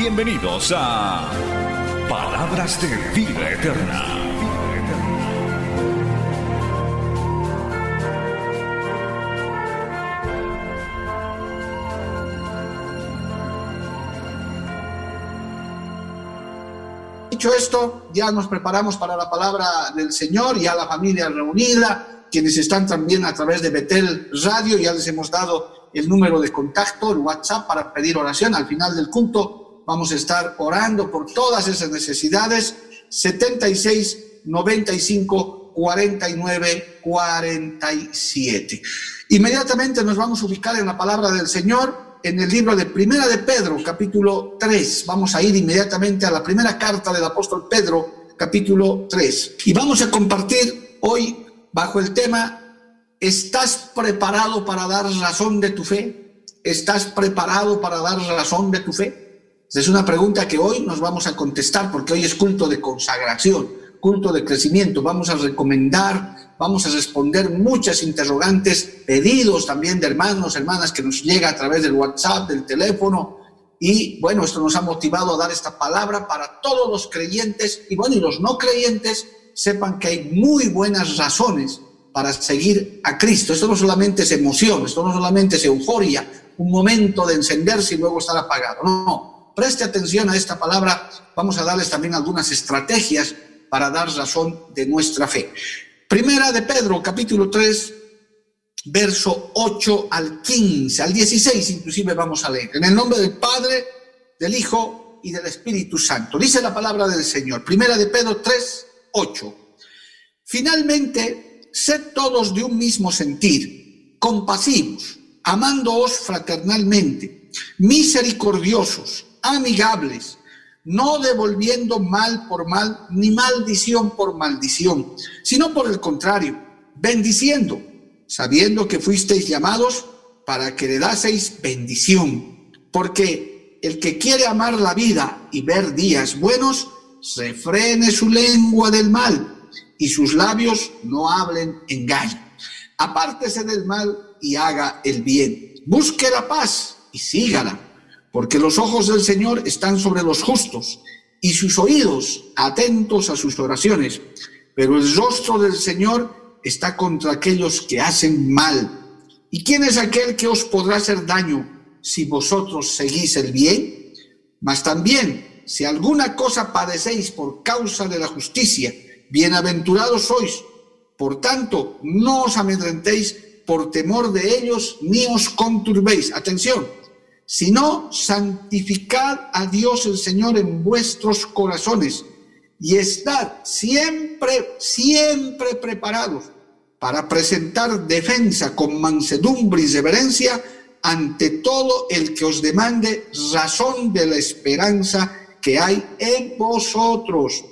Bienvenidos a Palabras de Vida Eterna. Dicho esto, ya nos preparamos para la palabra del Señor, ya la familia reunida, quienes están también a través de Betel Radio, ya les hemos dado el número de contacto, el WhatsApp para pedir oración. Al final del culto vamos a estar orando por todas esas necesidades. 76 95 49 47. Inmediatamente nos vamos a ubicar en la palabra del Señor en el libro de Primera de Pedro, capítulo 3. Vamos a ir inmediatamente a la primera carta del apóstol Pedro, capítulo 3. Y vamos a compartir hoy bajo el tema ¿Estás preparado para dar razón de tu fe? ¿Estás preparado para dar razón de tu fe? Es una pregunta que hoy nos vamos a contestar porque hoy es culto de consagración, culto de crecimiento. Vamos a recomendar, vamos a responder muchas interrogantes, pedidos también de hermanos, hermanas que nos llega a través del WhatsApp, del teléfono. Y bueno, esto nos ha motivado a dar esta palabra para todos los creyentes y bueno, y los no creyentes sepan que hay muy buenas razones para seguir a Cristo. Esto no solamente es emoción, esto no solamente es euforia, un momento de encenderse y luego estar apagado. No, no. Preste atención a esta palabra. Vamos a darles también algunas estrategias para dar razón de nuestra fe. Primera de Pedro, capítulo 3, verso 8 al 15, al 16 inclusive vamos a leer. En el nombre del Padre, del Hijo y del Espíritu Santo. Dice la palabra del Señor. Primera de Pedro 3, 8. Finalmente, sed todos de un mismo sentir, compasivos, amándoos fraternalmente, misericordiosos, amigables, no devolviendo mal por mal, ni maldición por maldición, sino por el contrario, bendiciendo, sabiendo que fuisteis llamados para que le daseis bendición, porque el que quiere amar la vida y ver días buenos, refrene su lengua del mal y sus labios no hablen engaño. Apártese del mal y haga el bien. Busque la paz y sígala, porque los ojos del Señor están sobre los justos y sus oídos atentos a sus oraciones. Pero el rostro del Señor está contra aquellos que hacen mal. ¿Y quién es aquel que os podrá hacer daño si vosotros seguís el bien? Mas también, si alguna cosa padecéis por causa de la justicia, bienaventurados sois. Por tanto, no os amedrentéis por temor de ellos, ni os conturbéis. Atención, sino santificad a Dios el Señor en vuestros corazones y estad siempre, siempre preparados para presentar defensa con mansedumbre y reverencia ante todo el que os demande razón de la esperanza que hay en vosotros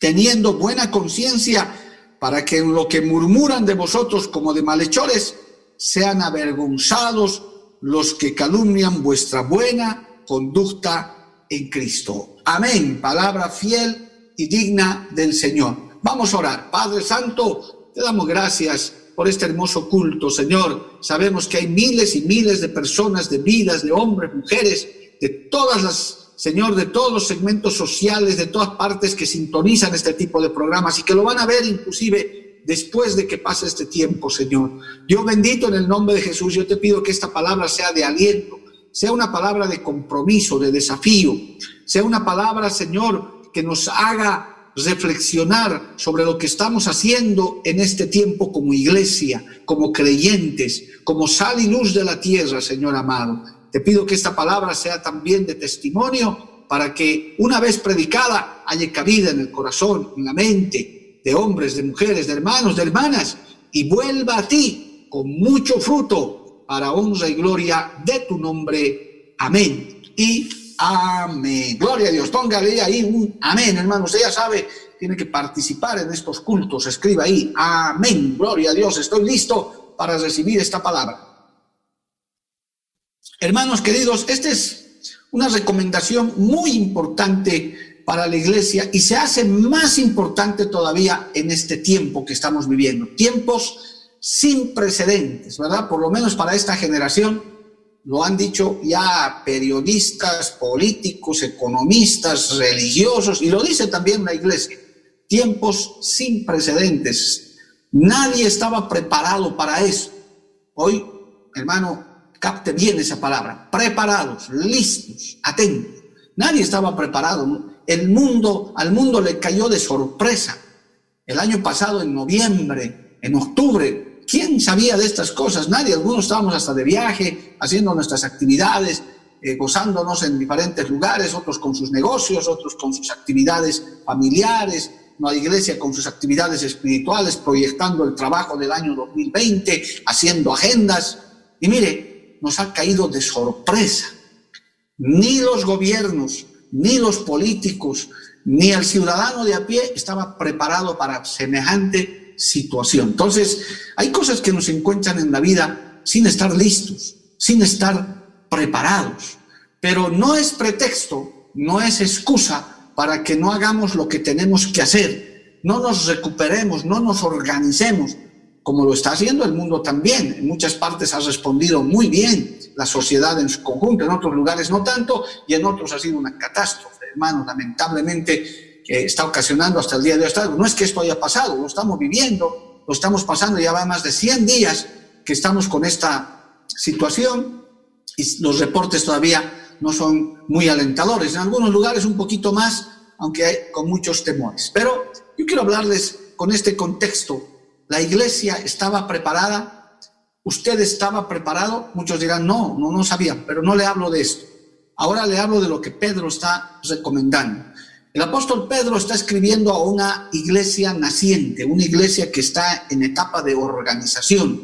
teniendo buena conciencia, para que en lo que murmuran de vosotros como de malhechores, sean avergonzados los que calumnian vuestra buena conducta en Cristo. Amén. Palabra fiel y digna del Señor. Vamos a orar. Padre Santo, te damos gracias por este hermoso culto, Señor. Sabemos que hay miles y miles de personas, de vidas, de hombres, mujeres, de todas las Señor, de todos los segmentos sociales, de todas partes que sintonizan este tipo de programas y que lo van a ver inclusive después de que pase este tiempo, Señor. Dios bendito en el nombre de Jesús, yo te pido que esta palabra sea de aliento, sea una palabra de compromiso, de desafío, sea una palabra, Señor, que nos haga reflexionar sobre lo que estamos haciendo en este tiempo como iglesia, como creyentes, como sal y luz de la tierra, Señor amado. Te pido que esta palabra sea también de testimonio para que una vez predicada haya cabida en el corazón, en la mente de hombres, de mujeres, de hermanos, de hermanas y vuelva a ti con mucho fruto para honra y gloria de tu nombre. Amén. Y Amén. Gloria a Dios. Póngale ahí un amén, hermano. Usted ya sabe, tiene que participar en estos cultos. Escriba ahí, amén. Gloria a Dios. Estoy listo para recibir esta palabra. Hermanos queridos, esta es una recomendación muy importante para la iglesia y se hace más importante todavía en este tiempo que estamos viviendo. Tiempos sin precedentes, ¿verdad? Por lo menos para esta generación, lo han dicho ya periodistas, políticos, economistas, religiosos, y lo dice también la iglesia. Tiempos sin precedentes. Nadie estaba preparado para eso. Hoy, hermano, capte bien esa palabra, preparados, listos, atentos. Nadie estaba preparado. El mundo, al mundo le cayó de sorpresa. El año pasado, en noviembre, en octubre, ¿quién sabía de estas cosas? Nadie. Algunos estábamos hasta de viaje, haciendo nuestras actividades, eh, gozándonos en diferentes lugares, otros con sus negocios, otros con sus actividades familiares, la iglesia con sus actividades espirituales, proyectando el trabajo del año 2020, haciendo agendas. Y mire, nos ha caído de sorpresa. Ni los gobiernos, ni los políticos, ni el ciudadano de a pie estaba preparado para semejante situación. Entonces, hay cosas que nos encuentran en la vida sin estar listos, sin estar preparados. Pero no es pretexto, no es excusa para que no hagamos lo que tenemos que hacer, no nos recuperemos, no nos organicemos, como lo está haciendo el mundo también. En muchas partes ha respondido muy bien la sociedad en su conjunto, en otros lugares no tanto, y en otros ha sido una catástrofe, hermano, lamentablemente, que está ocasionando hasta el día de hoy. No es que esto haya pasado, lo estamos viviendo, lo estamos pasando, ya va más de 100 días que estamos con esta situación y los reportes todavía no son muy alentadores. En algunos lugares un poquito más, aunque hay con muchos temores. Pero yo quiero hablarles con este contexto la iglesia estaba preparada, usted estaba preparado, muchos dirán, no, no, no sabía, pero no le hablo de esto. Ahora le hablo de lo que Pedro está recomendando. El apóstol Pedro está escribiendo a una iglesia naciente, una iglesia que está en etapa de organización.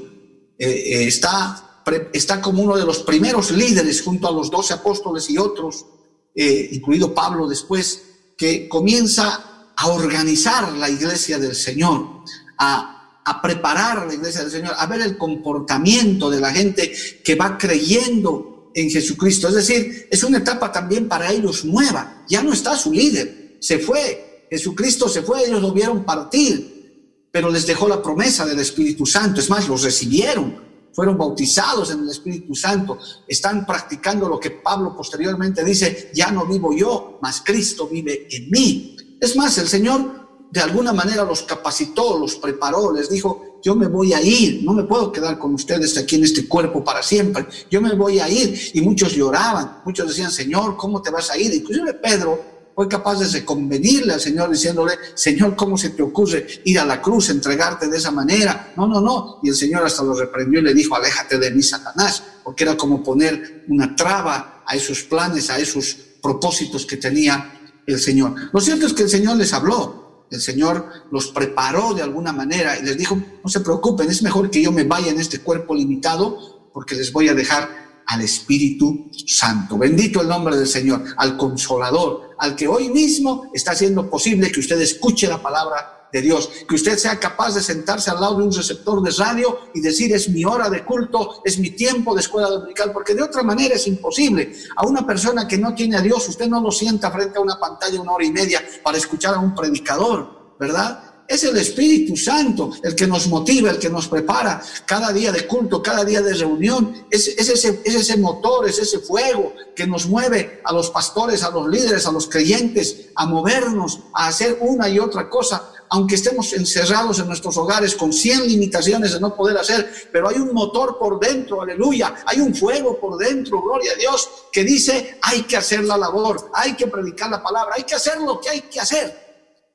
Eh, eh, está, está como uno de los primeros líderes junto a los doce apóstoles y otros, eh, incluido Pablo después, que comienza a organizar la iglesia del Señor, a a preparar la iglesia del Señor, a ver el comportamiento de la gente que va creyendo en Jesucristo. Es decir, es una etapa también para ellos nueva. Ya no está su líder, se fue. Jesucristo se fue, ellos lo vieron partir, pero les dejó la promesa del Espíritu Santo. Es más, los recibieron, fueron bautizados en el Espíritu Santo, están practicando lo que Pablo posteriormente dice, ya no vivo yo, mas Cristo vive en mí. Es más, el Señor de alguna manera los capacitó, los preparó, les dijo, yo me voy a ir, no me puedo quedar con ustedes aquí en este cuerpo para siempre, yo me voy a ir. Y muchos lloraban, muchos decían, Señor, ¿cómo te vas a ir? Inclusive Pedro fue capaz de convenirle al Señor diciéndole, Señor, ¿cómo se te ocurre ir a la cruz, entregarte de esa manera? No, no, no. Y el Señor hasta lo reprendió y le dijo, aléjate de mí, Satanás, porque era como poner una traba a esos planes, a esos propósitos que tenía el Señor. Lo cierto es que el Señor les habló, el Señor los preparó de alguna manera y les dijo, no se preocupen, es mejor que yo me vaya en este cuerpo limitado porque les voy a dejar al Espíritu Santo. Bendito el nombre del Señor, al Consolador, al que hoy mismo está haciendo posible que usted escuche la palabra de Dios, que usted sea capaz de sentarse al lado de un receptor de radio y decir es mi hora de culto, es mi tiempo de escuela dominical, porque de otra manera es imposible. A una persona que no tiene a Dios, usted no lo sienta frente a una pantalla una hora y media para escuchar a un predicador, ¿verdad? Es el Espíritu Santo el que nos motiva, el que nos prepara cada día de culto, cada día de reunión. Es, es, ese, es ese motor, es ese fuego que nos mueve a los pastores, a los líderes, a los creyentes, a movernos, a hacer una y otra cosa aunque estemos encerrados en nuestros hogares con 100 limitaciones de no poder hacer, pero hay un motor por dentro, aleluya, hay un fuego por dentro, gloria a Dios, que dice, hay que hacer la labor, hay que predicar la palabra, hay que hacer lo que hay que hacer.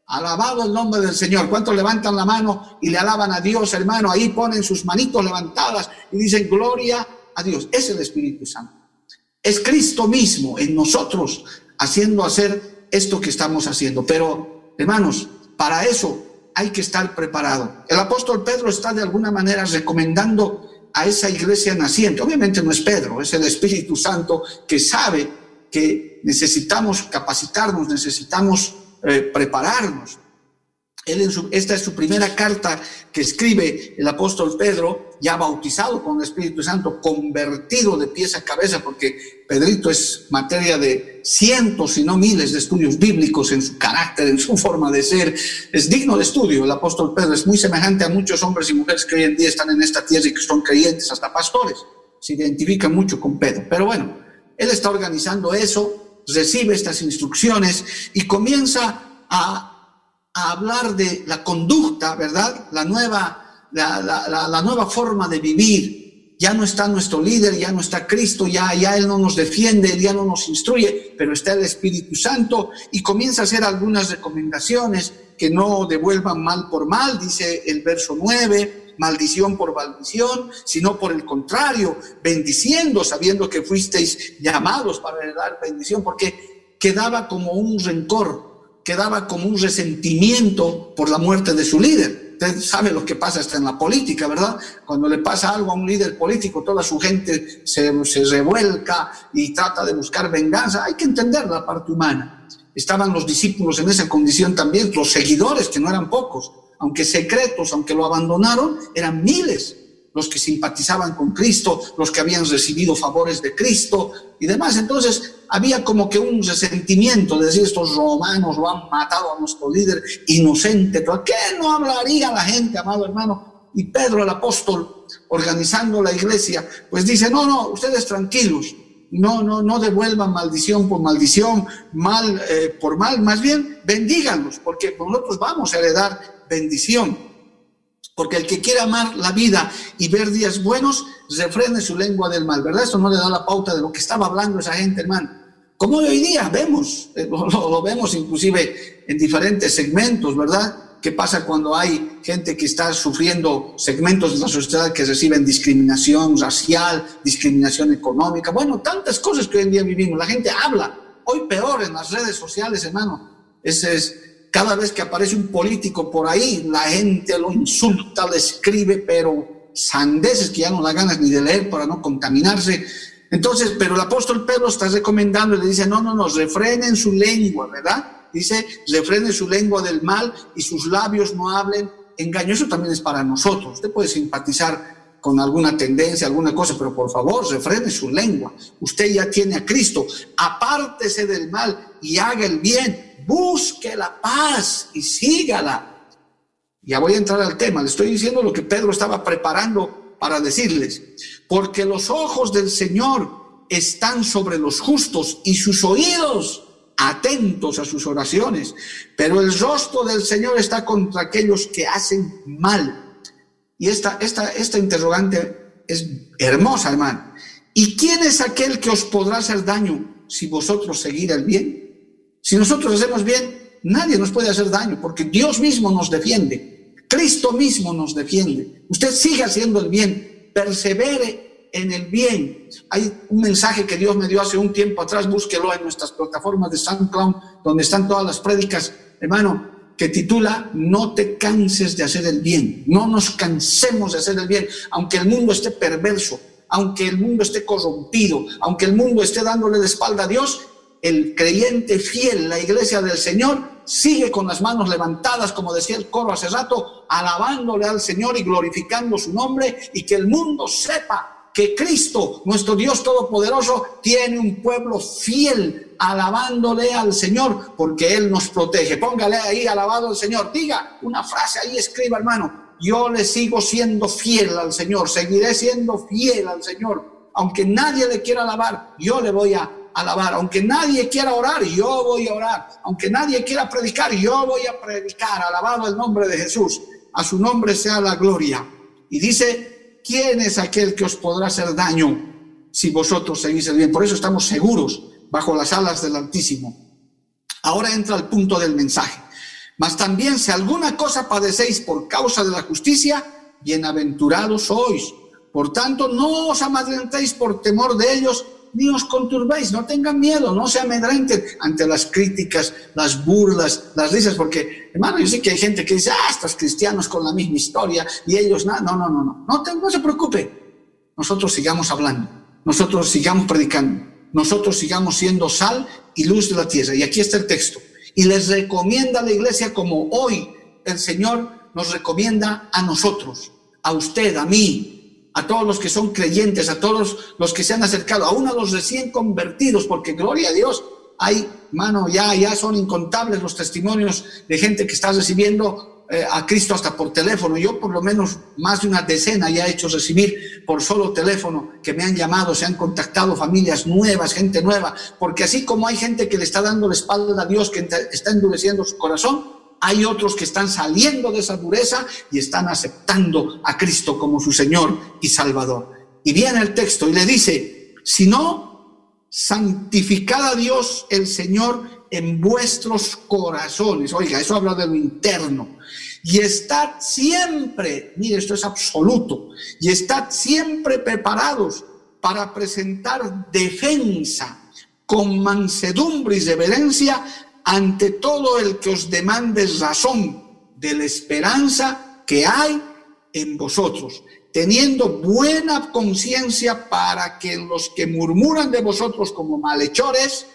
Alabado el nombre del Señor. ¿Cuántos levantan la mano y le alaban a Dios, hermano? Ahí ponen sus manitos levantadas y dicen, gloria a Dios. Es el Espíritu Santo. Es Cristo mismo en nosotros haciendo hacer esto que estamos haciendo. Pero, hermanos, para eso hay que estar preparado. El apóstol Pedro está de alguna manera recomendando a esa iglesia naciente. Obviamente no es Pedro, es el Espíritu Santo que sabe que necesitamos capacitarnos, necesitamos eh, prepararnos. Él en esta es su primera carta que escribe el apóstol Pedro, ya bautizado con el Espíritu Santo, convertido de pies a cabeza, porque Pedrito es materia de cientos, si no miles de estudios bíblicos en su carácter, en su forma de ser. Es digno de estudio. El apóstol Pedro es muy semejante a muchos hombres y mujeres que hoy en día están en esta tierra y que son creyentes, hasta pastores. Se identifica mucho con Pedro. Pero bueno, él está organizando eso, recibe estas instrucciones y comienza a a hablar de la conducta, ¿verdad? La nueva, la, nueva forma de vivir. Ya no está nuestro líder, ya no está Cristo, ya, ya Él no nos defiende, ya no nos instruye, pero está el Espíritu Santo y comienza a hacer algunas recomendaciones que no devuelvan mal por mal, dice el verso 9, maldición por maldición, sino por el contrario, bendiciendo, sabiendo que fuisteis llamados para dar bendición, porque quedaba como un rencor, quedaba como un resentimiento por la muerte de su líder. Usted sabe lo que pasa hasta en la política, ¿verdad? Cuando le pasa algo a un líder político, toda su gente se, se revuelca y trata de buscar venganza. Hay que entender la parte humana. Estaban los discípulos en esa condición también, los seguidores, que no eran pocos, aunque secretos, aunque lo abandonaron, eran miles los que simpatizaban con Cristo, los que habían recibido favores de Cristo y demás. Entonces había como que un resentimiento de decir, estos romanos lo han matado a nuestro líder inocente. ¿Por qué no hablaría la gente, amado hermano? Y Pedro el apóstol, organizando la iglesia, pues dice, no, no, ustedes tranquilos, no, no, no devuelvan maldición por maldición, mal eh, por mal, más bien bendíganlos, porque nosotros vamos a heredar bendición. Porque el que quiere amar la vida y ver días buenos, refrene su lengua del mal, ¿verdad? Eso no le da la pauta de lo que estaba hablando esa gente, hermano. Como hoy día vemos, eh, lo, vemos inclusive en diferentes segmentos, ¿verdad? ¿Qué pasa cuando hay gente que está sufriendo segmentos de la sociedad que reciben discriminación racial, discriminación económica? Bueno, tantas cosas que hoy en día vivimos. La gente habla, hoy peor en las redes sociales, hermano. Ese es, cada vez que aparece un político por ahí, la gente lo insulta, le escribe, pero sandeces que ya no da ganas ni de leer para no contaminarse. Entonces, pero el apóstol Pedro está recomendando le dice, no, no, no, refrenen su lengua, ¿verdad? Dice, refrenen su lengua del mal y sus labios no hablen engaño. Eso también es para nosotros. Usted puede simpatizar con alguna tendencia, alguna cosa, pero por favor, refrene su lengua. Usted ya tiene a Cristo. Apártese del mal y haga el bien busque la paz y sígala. Ya voy a entrar al tema, le estoy diciendo lo que Pedro estaba preparando para decirles, porque los ojos del Señor están sobre los justos y sus oídos atentos a sus oraciones, pero el rostro del Señor está contra aquellos que hacen mal. Y esta, esta, esta interrogante es hermosa, hermano. ¿Y quién es aquel que os podrá hacer daño si vosotros seguir el bien? Si nosotros hacemos bien, nadie nos puede hacer daño porque Dios mismo nos defiende. Cristo mismo nos defiende. Usted sigue haciendo el bien, persevere en el bien. Hay un mensaje que Dios me dio hace un tiempo atrás, búsquelo en nuestras plataformas de SoundCloud, donde están todas las prédicas, hermano, que titula No te canses de hacer el bien. No nos cansemos de hacer el bien, aunque el mundo esté perverso, aunque el mundo esté corrompido, aunque el mundo esté dándole de espalda a Dios, el creyente fiel, la iglesia del Señor, sigue con las manos levantadas, como decía el coro hace rato, alabándole al Señor y glorificando su nombre y que el mundo sepa que Cristo, nuestro Dios Todopoderoso, tiene un pueblo fiel alabándole al Señor porque Él nos protege. Póngale ahí alabado al Señor. Diga una frase ahí, escriba hermano. Yo le sigo siendo fiel al Señor, seguiré siendo fiel al Señor. Aunque nadie le quiera alabar, yo le voy a alabar. Aunque nadie quiera orar, yo voy a orar. Aunque nadie quiera predicar, yo voy a predicar. Alabado el nombre de Jesús. A su nombre sea la gloria. Y dice, ¿quién es aquel que os podrá hacer daño si vosotros seguís el bien? Por eso estamos seguros bajo las alas del Altísimo. Ahora entra el punto del mensaje. Mas también si alguna cosa padecéis por causa de la justicia, bienaventurados sois. Por tanto, no os amedrentéis por temor de ellos, ni os conturbéis, no tengan miedo, no se amedrenten ante las críticas, las burlas, las risas, porque, hermano, yo sé que hay gente que dice, ah, estos cristianos con la misma historia y ellos, no, no, no, no, no, no, no se preocupe, nosotros sigamos hablando, nosotros sigamos predicando, nosotros sigamos siendo sal y luz de la tierra. Y aquí está el texto. Y les recomienda a la iglesia como hoy el Señor nos recomienda a nosotros, a usted, a mí, a todos los que son creyentes, a todos los que se han acercado, aún a los recién convertidos, porque gloria a Dios, hay, mano, ya, ya son incontables los testimonios de gente que está recibiendo eh, a Cristo hasta por teléfono. Yo por lo menos más de una decena ya he hecho recibir por solo teléfono que me han llamado, se han contactado familias nuevas, gente nueva, porque así como hay gente que le está dando la espalda a Dios, que está endureciendo su corazón, hay otros que están saliendo de esa dureza y están aceptando a Cristo como su Señor y Salvador. Y viene el texto y le dice, si no, santificad a Dios el Señor en vuestros corazones. Oiga, eso habla de lo interno. Y estad siempre, mire, esto es absoluto, y estad siempre preparados para presentar defensa con mansedumbre y reverencia ante todo el que os demande razón de la esperanza que hay en vosotros teniendo buena conciencia para que los que murmuran de vosotros como malhechores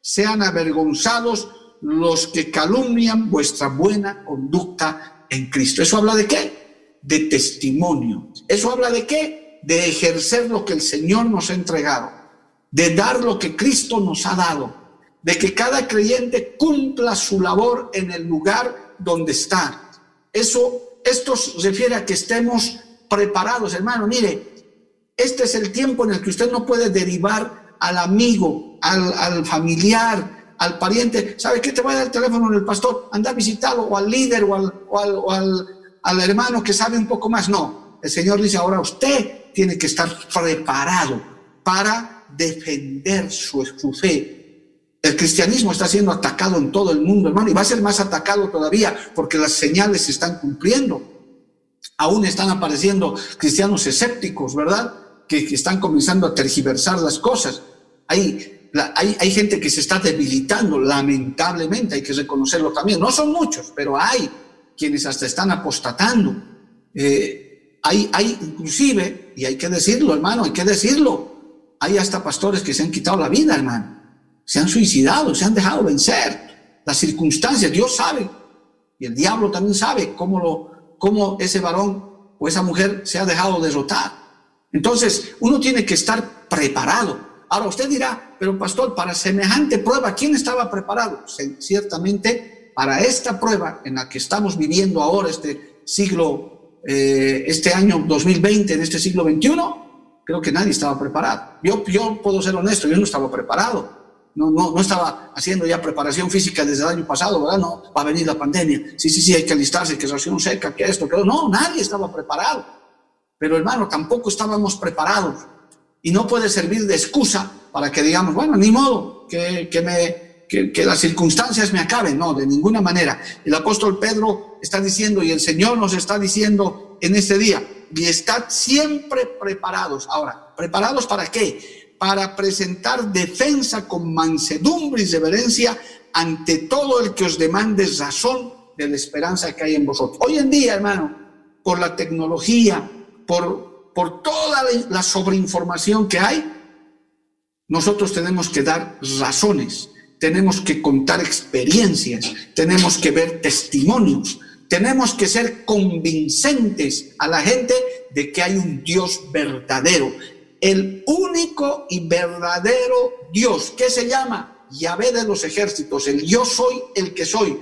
sean avergonzados los que calumnian vuestra buena conducta en Cristo. ¿Eso habla de qué? De testimonio. ¿Eso habla de qué? De ejercer lo que el Señor nos ha entregado, de dar lo que Cristo nos ha dado, de que cada creyente cumpla su labor en el lugar donde está. Eso, esto refiere a que estemos preparados, hermano. Mire, este es el tiempo en el que usted no puede derivar al amigo, al, familiar, al pariente. ¿Sabe qué te va a dar el teléfono del pastor? Anda a visitarlo, o al líder, o al, o al, al hermano que sabe un poco más. No, el Señor dice, ahora usted tiene que estar preparado para defender su, su fe, el cristianismo está siendo atacado en todo el mundo, hermano, y va a ser más atacado todavía porque las señales se están cumpliendo. Aún están apareciendo cristianos escépticos, ¿verdad? Que, están comenzando a tergiversar las cosas. Hay, hay, hay, gente que se está debilitando, lamentablemente, hay que reconocerlo también. No son muchos, pero hay quienes hasta están apostatando. Eh, hay, hay inclusive, y hay que decirlo, hermano, hay que decirlo, hay hasta pastores que se han quitado la vida, hermano. Se han suicidado, se han dejado vencer. Las circunstancias, Dios sabe, y el diablo también sabe cómo lo, cómo ese varón o esa mujer se ha dejado derrotar. Entonces, uno tiene que estar preparado. Ahora usted dirá, pero pastor, para semejante prueba, ¿quién estaba preparado? Ciertamente, para esta prueba en la que estamos viviendo ahora, este siglo, eh, este año 2020, en este siglo XXI, creo que nadie estaba preparado. Yo, yo puedo ser honesto, yo no estaba preparado no, no, no estaba haciendo ya preparación física desde el año pasado, ¿verdad? No, va a venir la pandemia. Sí, sí, sí, hay que alistarse, que ración seca, que esto, que no, nadie estaba preparado. Pero hermano, tampoco estábamos preparados. Y no puede servir de excusa para que digamos, bueno, ni modo, que, que me, que, las circunstancias me acaben. No, de ninguna manera. El apóstol Pedro está diciendo y el Señor nos está diciendo en este día, y estad siempre preparados. Ahora, ¿preparados para qué? Para presentar defensa con mansedumbre y reverencia ante todo el que os demande razón de la esperanza que hay en vosotros. Hoy en día, hermano, por la tecnología, por, por toda la sobreinformación que hay, nosotros tenemos que dar razones, tenemos que contar experiencias, tenemos que ver testimonios, tenemos que ser convincentes a la gente de que hay un Dios verdadero, el único y verdadero Dios, que se llama Yahvé de los ejércitos, el yo soy el que soy,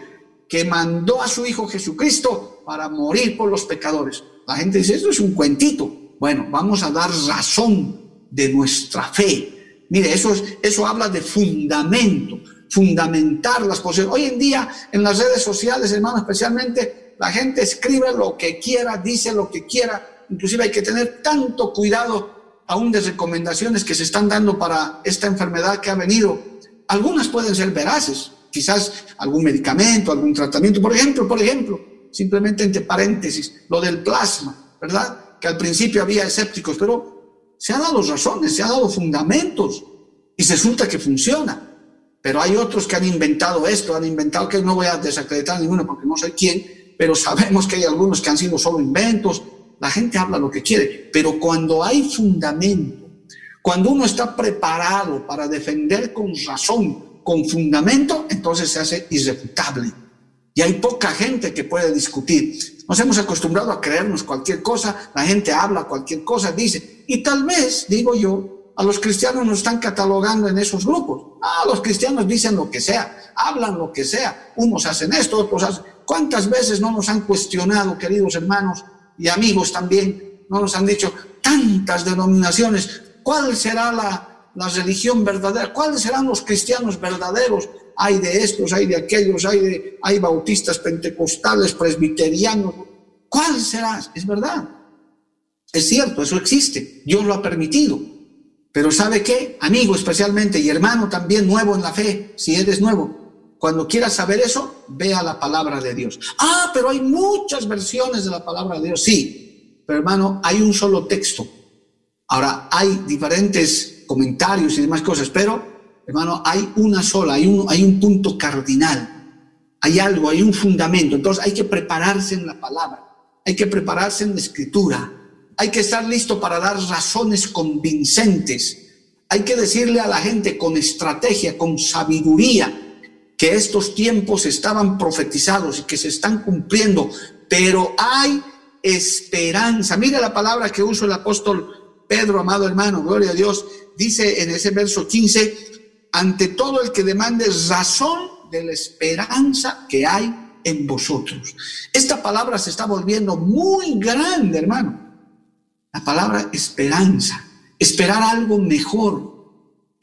que mandó a su Hijo Jesucristo para morir por los pecadores. La gente dice, esto es un cuentito. Bueno, vamos a dar razón de nuestra fe. Mire, eso, es, eso habla de fundamento, fundamentar las cosas. Hoy en día, en las redes sociales, hermano, especialmente, la gente escribe lo que quiera, dice lo que quiera. Inclusive hay que tener tanto cuidado aún de recomendaciones que se están dando para esta enfermedad que ha venido, algunas pueden ser veraces, quizás algún medicamento, algún tratamiento, por ejemplo, por ejemplo, simplemente entre paréntesis, lo del plasma, ¿verdad? Que al principio había escépticos, pero se han dado razones, se han dado fundamentos y resulta que funciona. Pero hay otros que han inventado esto, han inventado que no voy a desacreditar ninguno porque no sé quién, pero sabemos que hay algunos que han sido solo inventos, la gente habla lo que quiere, pero cuando hay fundamento, Cuando uno está preparado para defender con razón, con fundamento, entonces se hace irrefutable. Y hay poca gente que puede discutir. Nos hemos acostumbrado a creernos cualquier cosa, la gente habla cualquier cosa, dice, y tal vez, digo yo, a los cristianos nos están catalogando en esos grupos. Ah, los cristianos dicen lo que sea, hablan lo que sea, unos hacen esto, otros hacen... ¿Cuántas veces no nos han cuestionado, queridos hermanos y amigos también? No nos han dicho tantas denominaciones, ¿cuál será la, la religión verdadera? ¿Cuáles serán los cristianos verdaderos? hay de estos, hay de aquellos, hay, de, hay bautistas, pentecostales, presbiterianos. ¿Cuál será? Es verdad. Es cierto, eso existe. Dios lo ha permitido. Pero ¿sabe qué? Amigo especialmente y hermano también nuevo en la fe, si eres nuevo, cuando quieras saber eso, vea la palabra de Dios. Ah, pero hay muchas versiones de la palabra de Dios. Sí, pero hermano, hay un solo texto. Ahora, hay diferentes comentarios y demás cosas, pero hermano, hay una sola, hay un, hay un punto cardinal, hay algo, hay un fundamento. Entonces hay que prepararse en la palabra, hay que prepararse en la escritura, hay que estar listo para dar razones convincentes, hay que decirle a la gente con estrategia, con sabiduría, que estos tiempos estaban profetizados y que se están cumpliendo, pero hay esperanza. Mire la palabra que usa el apóstol Pedro, amado hermano, gloria a Dios, dice en ese verso 15, ante todo el que demande razón de la esperanza que hay en vosotros. Esta palabra se está volviendo muy grande, hermano. La palabra esperanza, esperar algo mejor.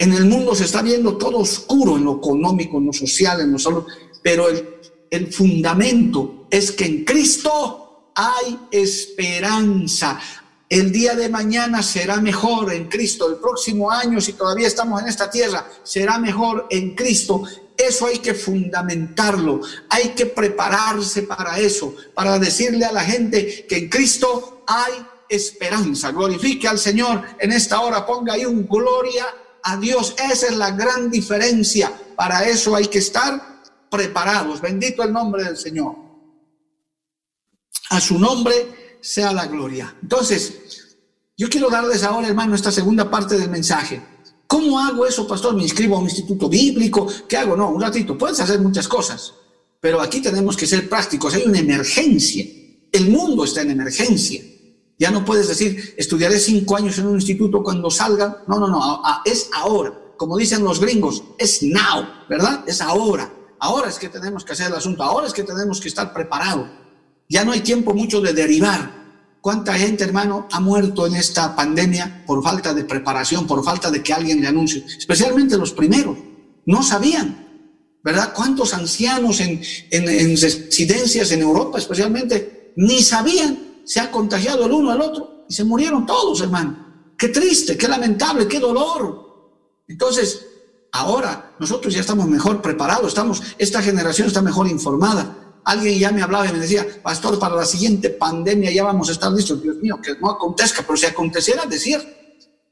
En el mundo se está viendo todo oscuro en lo económico, en lo social, en lo salud, pero el, fundamento es que en Cristo hay esperanza el día de mañana será mejor en Cristo, el próximo año, si todavía estamos en esta tierra, será mejor en Cristo. Eso hay que fundamentarlo, hay que prepararse para eso, para decirle a la gente que en Cristo hay esperanza. Glorifique al Señor en esta hora, ponga ahí un gloria a Dios. Esa es la gran diferencia. Para eso hay que estar preparados. Bendito el nombre del Señor. A su nombre sea la gloria. Entonces, yo quiero darles ahora, hermano, esta segunda parte del mensaje. ¿Cómo hago eso, pastor? ¿Me inscribo a un instituto bíblico? ¿Qué hago? No, un ratito. Puedes hacer muchas cosas, pero aquí tenemos que ser prácticos. Hay una emergencia. El mundo está en emergencia. Ya no puedes decir, estudiaré cinco años en un instituto cuando salga. No, no, no. Es ahora. Como dicen los gringos, es now, ¿verdad? Es ahora. Ahora es que tenemos que hacer el asunto. Ahora es que tenemos que estar preparados. Ya no hay tiempo mucho de derivar. ¿Cuánta gente, hermano, ha muerto en esta pandemia por falta de preparación, por falta de que alguien le anuncie? Especialmente los primeros. No sabían, ¿verdad? ¿Cuántos ancianos en, residencias en Europa, especialmente, ni sabían? Se ha contagiado el uno al otro y se murieron todos, hermano. Qué triste, qué lamentable, qué dolor. Entonces, ahora nosotros ya estamos mejor preparados, estamos, esta generación está mejor informada. Alguien ya me hablaba y me decía, pastor, para la siguiente pandemia ya vamos a estar listos. Dios mío, que no acontezca, pero si aconteciera, decir,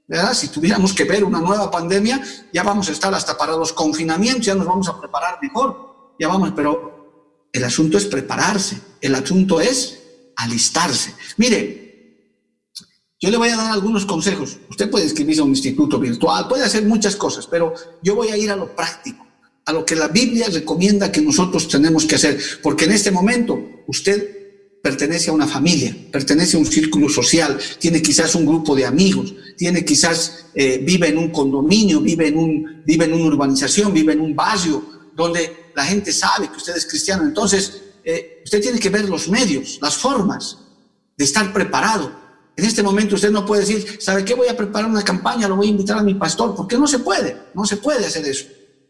¿verdad? Si tuviéramos que ver una nueva pandemia, ya vamos a estar hasta para los confinamientos, ya nos vamos a preparar mejor. Ya vamos, pero el asunto es prepararse, el asunto es alistarse. Mire, yo le voy a dar algunos consejos. Usted puede inscribirse a un instituto virtual, puede hacer muchas cosas, pero yo voy a ir a lo práctico a lo que la Biblia recomienda que nosotros tenemos que hacer, porque en este momento usted pertenece a una familia, pertenece a un círculo social, tiene quizás un grupo de amigos, tiene quizás, eh, vive en un condominio, vive en, un, vive en una urbanización, vive en un barrio donde la gente sabe que usted es cristiano. Entonces, eh, usted tiene que ver los medios, las formas de estar preparado. En este momento usted no puede decir, ¿sabe qué? Voy a preparar una campaña, lo voy a invitar a mi pastor, porque no se puede, no se puede hacer eso.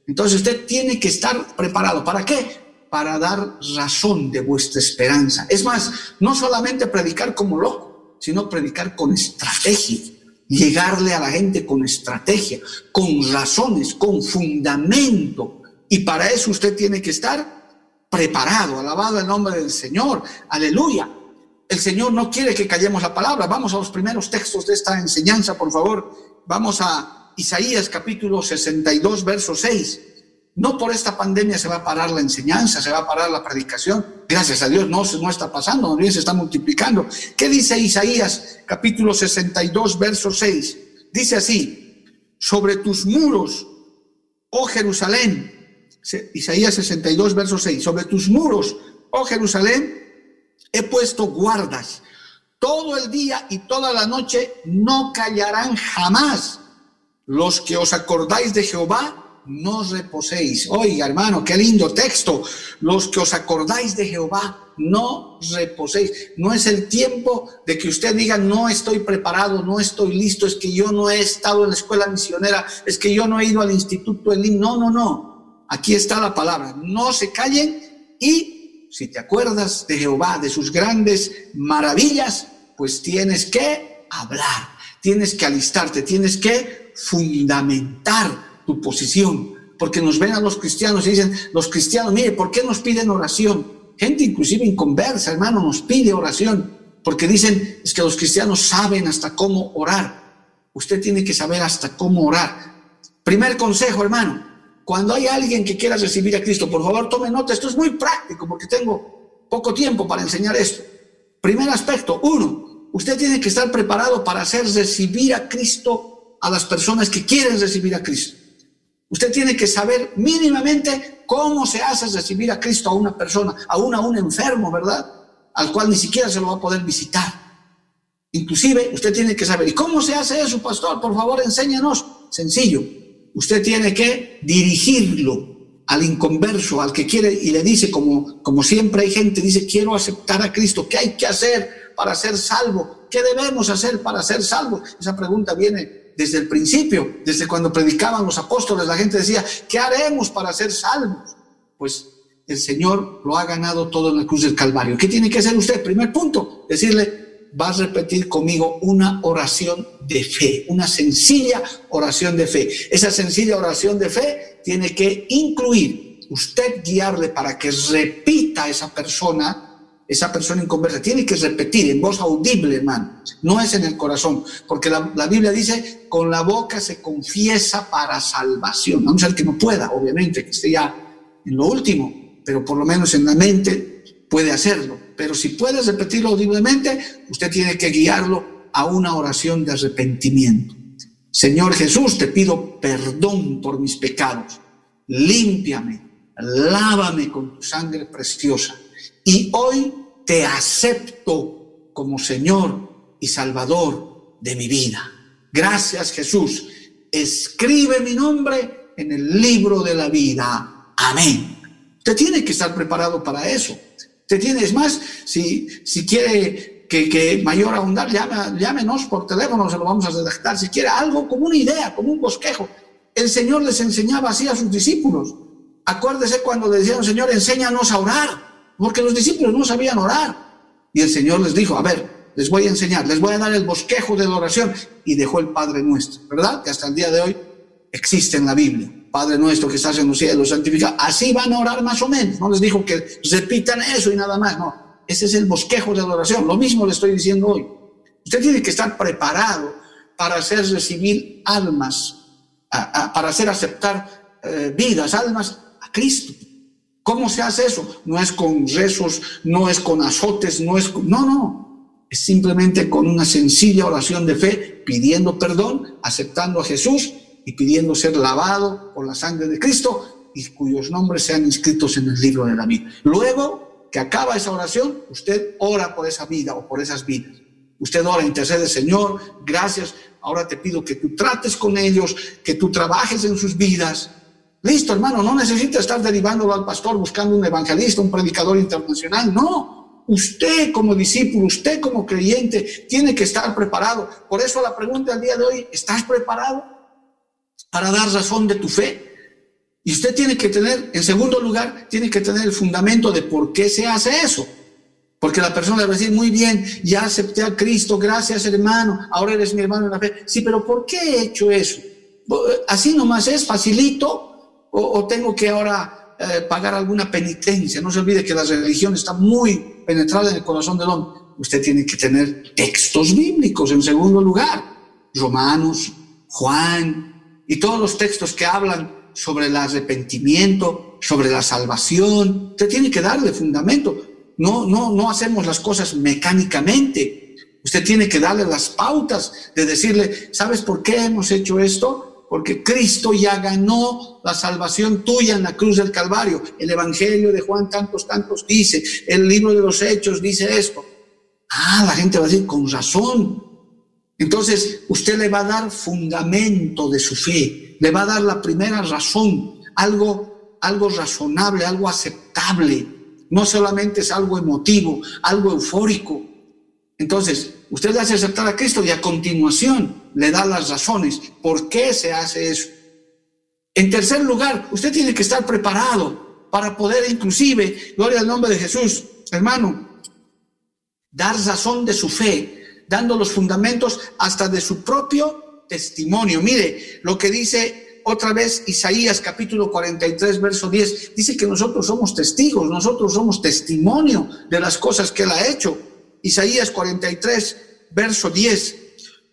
Entonces usted tiene que estar preparado. ¿Para qué? Para dar razón de vuestra esperanza. Es más, no solamente predicar como loco, sino predicar con estrategia. Llegarle a la gente con estrategia, con razones, con fundamento. Y para eso usted tiene que estar preparado. Alabado el nombre del Señor. Aleluya. El Señor no quiere que callemos la palabra. Vamos a los primeros textos de esta enseñanza, por favor. Vamos a Isaías capítulo 62, verso 6. No por esta pandemia se va a parar la enseñanza, se va a parar la predicación. Gracias a Dios no, no está pasando, bien se está multiplicando. ¿Qué dice Isaías capítulo 62, verso 6? Dice así, sobre tus muros, oh Jerusalén. Isaías 62, verso 6. Sobre tus muros, oh Jerusalén, he puesto guardas. Todo el día y toda la noche no callarán jamás. Los que os acordáis de Jehová, no reposéis. Oiga, hermano, qué lindo texto. Los que os acordáis de Jehová, no reposéis. No es el tiempo de que usted diga, no estoy preparado, no estoy listo, es que yo no he estado en la escuela misionera, es que yo no he ido al instituto Elim. No, no, no. Aquí está la palabra. No se callen y si te acuerdas de Jehová, de sus grandes maravillas, pues tienes que hablar, tienes que alistarte, tienes que fundamentar tu posición, porque nos ven a los cristianos y dicen, los cristianos, mire, ¿por qué nos piden oración? Gente inclusive inconversa, hermano, nos pide oración, porque dicen, es que los cristianos saben hasta cómo orar. Usted tiene que saber hasta cómo orar. Primer consejo, hermano, cuando hay alguien que quiera recibir a Cristo, por favor tome nota, esto es muy práctico porque tengo poco tiempo para enseñar esto. Primer aspecto, uno, usted tiene que estar preparado para hacer recibir a Cristo a las personas que quieren recibir a Cristo. Usted tiene que saber mínimamente cómo se hace recibir a Cristo a una persona, aún a un enfermo, ¿verdad? Al cual ni siquiera se lo va a poder visitar. Inclusive usted tiene que saber, ¿y cómo se hace eso, pastor? Por favor, enséñanos. Sencillo. Usted tiene que dirigirlo al inconverso, al que quiere y le dice, como, como siempre hay gente, dice, quiero aceptar a Cristo. ¿Qué hay que hacer para ser salvo? ¿Qué debemos hacer para ser salvo? Esa pregunta viene desde el principio, desde cuando predicaban los apóstoles, la gente decía, ¿qué haremos para ser salvos? Pues el Señor lo ha ganado todo en la cruz del Calvario. ¿Qué tiene que hacer usted? Primer punto, decirle, vas a repetir conmigo una oración de fe, una sencilla oración de fe. Esa sencilla oración de fe tiene que incluir usted guiarle para que repita a esa persona esa persona inconversa. Tiene que repetir en voz audible, hermano. No es en el corazón, porque la, Biblia dice, con la boca se confiesa para salvación. A ver que no pueda, obviamente, que esté ya en lo último, pero por lo menos en la mente puede hacerlo. Pero si puede repetirlo audiblemente, usted tiene que guiarlo a una oración de arrepentimiento. Señor Jesús, te pido perdón por mis pecados. Límpiame, lávame con tu sangre preciosa y hoy te acepto como Señor y Salvador de mi vida. Gracias Jesús. Escribe mi nombre en el libro de la vida. Amén. Usted tiene que estar preparado para eso. Usted tiene, es más, si, si quiere que, que mayor ahondar, llame, llámenos por teléfono, se lo vamos a redactar. Si quiere algo como una idea, como un bosquejo. El Señor les enseñaba así a sus discípulos. Acuérdese cuando le decían, Señor, enséñanos a orar porque los discípulos no sabían orar. Y el Señor les dijo, a ver, les voy a enseñar, les voy a dar el bosquejo de la oración. Y dejó el Padre nuestro, ¿verdad? Que hasta el día de hoy existe en la Biblia. Padre nuestro que estás en los cielos, santificado. Así van a orar más o menos. No les dijo que repitan eso y nada más. No, ese es el bosquejo de la oración. Lo mismo le estoy diciendo hoy. Usted tiene que estar preparado para hacer recibir almas, para hacer aceptar eh, vidas, almas a Cristo. ¿Cómo se hace eso? No es con rezos, no es con azotes, no es con... No, no. Es simplemente con una sencilla oración de fe, pidiendo perdón, aceptando a Jesús y pidiendo ser lavado por la sangre de Cristo y cuyos nombres sean inscritos en el libro de la vida. Luego que acaba esa oración, usted ora por esa vida o por esas vidas. Usted ora, intercede, Señor, gracias. Ahora te pido que tú trates con ellos, que tú trabajes en sus vidas, Listo, hermano, no necesita estar derivándolo al pastor buscando un evangelista, un predicador internacional. No, usted como discípulo, usted como creyente, tiene que estar preparado. Por eso la pregunta del día de hoy, ¿estás preparado para dar razón de tu fe? Y usted tiene que tener, en segundo lugar, tiene que tener el fundamento de por qué se hace eso. Porque la persona le va a decir, muy bien, ya acepté a Cristo, gracias hermano, ahora eres mi hermano en la fe. Sí, pero ¿por qué he hecho eso? Así nomás es, facilito, o, tengo que ahora eh, pagar alguna penitencia. No se olvide que la religión está muy penetrada en el corazón del hombre. Usted tiene que tener textos bíblicos en segundo lugar. Romanos, Juan y todos los textos que hablan sobre el arrepentimiento, sobre la salvación. Usted tiene que darle fundamento. No, no, no hacemos las cosas mecánicamente. Usted tiene que darle las pautas de decirle, ¿sabes por qué hemos hecho esto? porque Cristo ya ganó la salvación tuya en la cruz del Calvario. El Evangelio de Juan tantos, tantos dice, el libro de los Hechos dice esto. Ah, la gente va a decir, con razón. Entonces, usted le va a dar fundamento de su fe, le va a dar la primera razón, algo, algo razonable, algo aceptable. No solamente es algo emotivo, algo eufórico. Entonces, usted le hace aceptar a Cristo y a continuación le da las razones por qué se hace eso. En tercer lugar, usted tiene que estar preparado para poder inclusive, gloria al nombre de Jesús, hermano, dar razón de su fe, dando los fundamentos hasta de su propio testimonio. Mire lo que dice otra vez Isaías capítulo 43, verso 10. Dice que nosotros somos testigos, nosotros somos testimonio de las cosas que él ha hecho. Isaías 43, verso 10.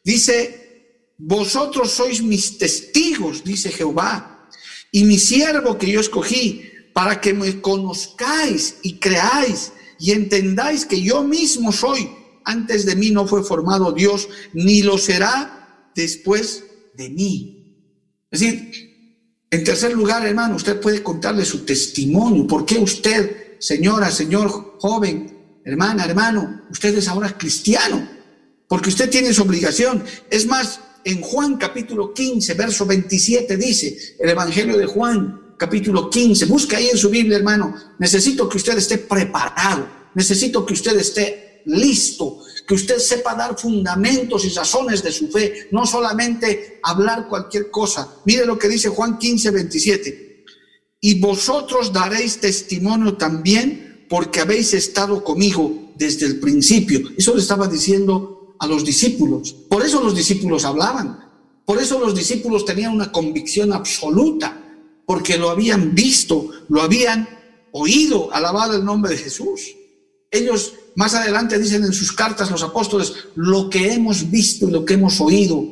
Dice, vosotros sois mis testigos, dice Jehová, y mi siervo que yo escogí, para que me conozcáis y creáis y entendáis que yo mismo soy. Antes de mí no fue formado Dios, ni lo será después de mí. Es decir, en tercer lugar, hermano, usted puede contarle su testimonio. ¿Por qué usted, señora, señor joven, hermana, hermano, usted es ahora cristiano? Porque usted tiene su obligación. Es más, en Juan capítulo 15, verso 27 dice, el Evangelio de Juan, capítulo 15. Busca ahí en su Biblia, hermano. Necesito que usted esté preparado. Necesito que usted esté listo. Que usted sepa dar fundamentos y razones de su fe. No solamente hablar cualquier cosa. Mire lo que dice Juan 15, 27. Y vosotros daréis testimonio también porque habéis estado conmigo desde el principio. Eso le estaba diciendo a los discípulos. Por eso los discípulos hablaban. Por eso los discípulos tenían una convicción absoluta porque lo habían visto, lo habían oído, alabado el nombre de Jesús. Ellos más adelante dicen en sus cartas los apóstoles, lo que hemos visto y lo que hemos oído,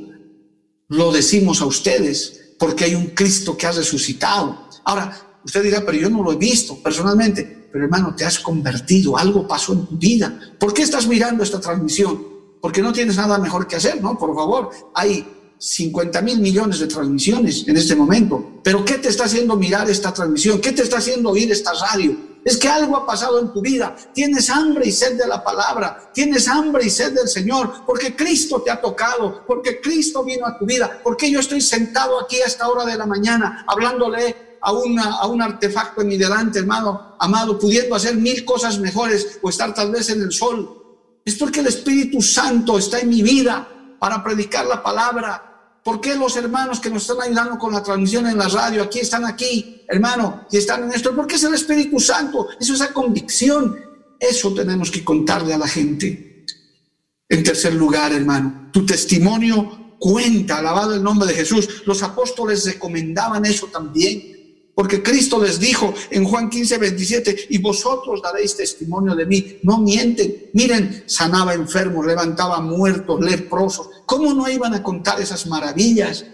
lo decimos a ustedes, porque hay un Cristo que ha resucitado. Ahora, usted dirá, pero yo no lo he visto personalmente, pero hermano, te has convertido, algo pasó en tu vida. ¿Por qué estás mirando esta transmisión? Porque no tienes nada mejor que hacer, ¿no? Por favor, hay 50 mil millones de transmisiones en este momento. Pero ¿qué te está haciendo mirar esta transmisión? ¿Qué te está haciendo oír esta radio? Es que algo ha pasado en tu vida. Tienes hambre y sed de la palabra. Tienes hambre y sed del Señor. Porque Cristo te ha tocado. Porque Cristo vino a tu vida. Porque yo estoy sentado aquí a esta hora de la mañana hablándole a, una, a un artefacto en mi delante, hermano, amado, pudiendo hacer mil cosas mejores o estar tal vez en el sol. Es porque el Espíritu Santo está en mi vida para predicar la palabra, ¿Por qué los hermanos que nos están ayudando con la transmisión en la radio, aquí están aquí, hermano, y están en esto? Porque es el Espíritu Santo, eso es esa convicción. Eso tenemos que contarle a la gente. En tercer lugar, hermano, tu testimonio cuenta, alabado el nombre de Jesús. Los apóstoles recomendaban eso también. Porque Cristo les dijo en Juan 15, 27, y vosotros daréis testimonio de mí. No mienten. Miren, sanaba enfermos, levantaba muertos, leprosos. ¿Cómo no iban a contar esas maravillas?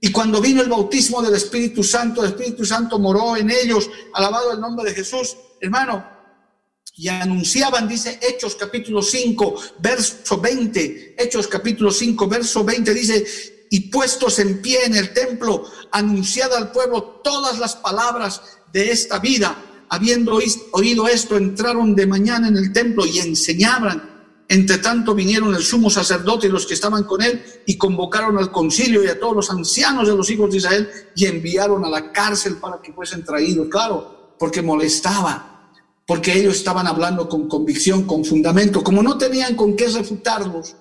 Y cuando vino el bautismo del Espíritu Santo, el Espíritu Santo moró en ellos, alabado el nombre de Jesús, hermano, y anunciaban, dice Hechos capítulo 5, verso 20, Hechos capítulo 5, verso 20, dice, y puestos en pie en el templo, anunciada al pueblo todas las palabras de esta vida. Habiendo oído esto, entraron de mañana en el templo y enseñaban. Entre tanto vinieron el sumo sacerdote y los que estaban con él y convocaron al concilio y a todos los ancianos de los hijos de Israel y enviaron a la cárcel para que fuesen traídos. Claro, porque molestaba, porque ellos estaban hablando con convicción, con fundamento, como no tenían con qué refutarlos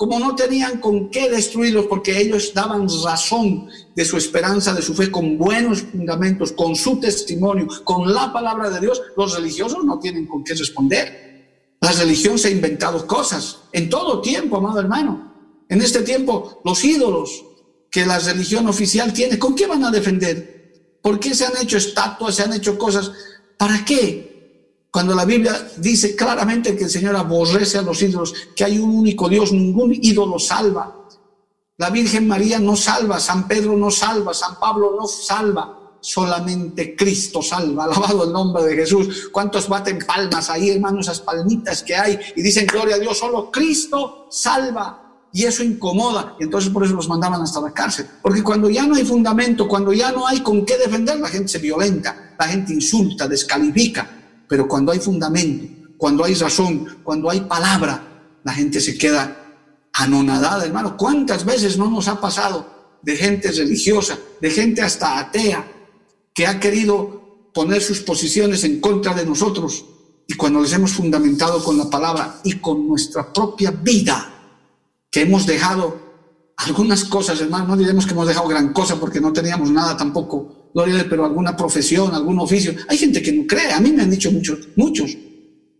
como no tenían con qué destruirlos, porque ellos daban razón de su esperanza, de su fe, con buenos fundamentos, con su testimonio, con la palabra de Dios, los religiosos no tienen con qué responder. La religión se ha inventado cosas en todo tiempo, amado hermano. En este tiempo, los ídolos que la religión oficial tiene, ¿con qué van a defender? ¿Por qué se han hecho estatuas, se han hecho cosas? ¿Para qué? Cuando la Biblia dice claramente que el Señor aborrece a los ídolos, que hay un único Dios, ningún ídolo salva. La Virgen María no salva, San Pedro no salva, San Pablo no salva, solamente Cristo salva. Alabado el nombre de Jesús. ¿Cuántos baten palmas ahí, hermanos, esas palmitas que hay y dicen gloria a Dios? Solo Cristo salva. y eso incomoda, y entonces por eso los mandaban hasta la cárcel. Porque cuando ya no hay fundamento, cuando ya no hay con qué defender, la gente se violenta, la gente insulta, descalifica. Pero cuando hay fundamento, cuando hay razón, cuando hay palabra, la gente se queda anonadada, hermano. ¿Cuántas veces no nos ha pasado de gente religiosa, de gente hasta atea, que ha querido poner sus posiciones en contra de nosotros? Y cuando les hemos fundamentado con la palabra y con nuestra propia vida, que hemos dejado algunas cosas, hermano, no diremos que hemos dejado gran cosa porque no teníamos nada tampoco, pero alguna profesión, algún oficio. Hay gente que no cree, a mí me han dicho muchos, muchos,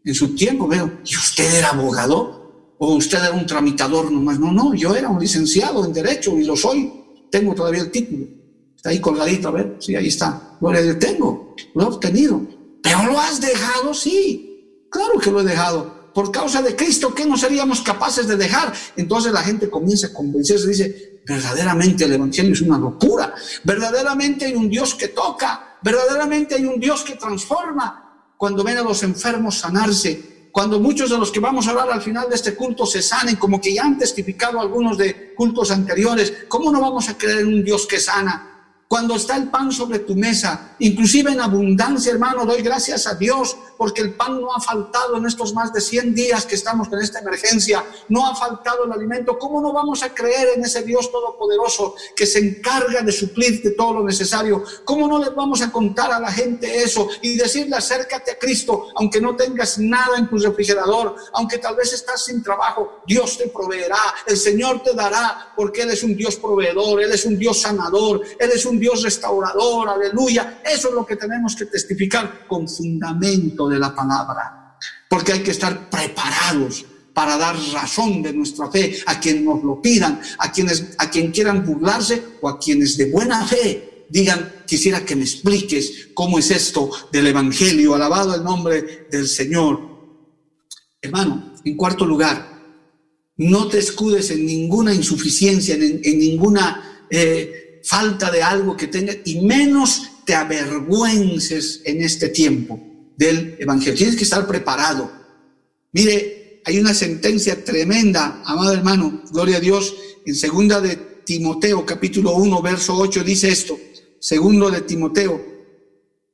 en su tiempo veo, ¿y usted era abogado? ¿O usted era un tramitador nomás? No, no, yo era un licenciado en Derecho y lo soy, tengo todavía el título. Está ahí colgadito, a ver, sí, ahí está. Lo tengo, lo he obtenido. Pero lo has dejado, sí. Claro que lo he dejado por causa de Cristo, ¿qué no seríamos capaces de dejar? Entonces la gente comienza a convencerse, dice, verdaderamente el Evangelio es una locura, verdaderamente hay un Dios que toca, verdaderamente hay un Dios que transforma. Cuando ven a los enfermos sanarse, cuando muchos de los que vamos a hablar al final de este culto se sanen, como que ya han testificado algunos de cultos anteriores, ¿cómo no vamos a creer en un Dios que sana? Cuando está el pan sobre tu mesa, inclusive en abundancia, hermano, doy gracias a Dios porque el pan no ha faltado en estos más de 100 días que estamos con esta emergencia, no ha faltado el alimento. ¿Cómo no vamos a creer en ese Dios todopoderoso que se encarga de suplirte todo lo necesario? ¿Cómo no le vamos a contar a la gente eso y decirle acércate a Cristo, aunque no tengas nada en tu refrigerador, aunque tal vez estás sin trabajo, Dios te proveerá, el Señor te dará, porque Él es un Dios proveedor, Él es un Dios sanador, Él es un Dios restaurador, aleluya. Eso es lo que tenemos que testificar con fundamento de la palabra, porque hay que estar preparados para dar razón de nuestra fe a quienes nos lo pidan, a quienes a quien quieran burlarse o a quienes de buena fe digan, quisiera que me expliques cómo es esto del evangelio, alabado el nombre del Señor. Hermano, en cuarto lugar, no te escudes en ninguna insuficiencia, en, ninguna eh, falta de algo que tengas y menos te avergüences en este tiempo del Evangelio. Tienes que estar preparado. Mire, hay una sentencia tremenda, amado hermano, gloria a Dios, en segunda de Timoteo, capítulo 1, verso 8, dice esto. Segundo de Timoteo,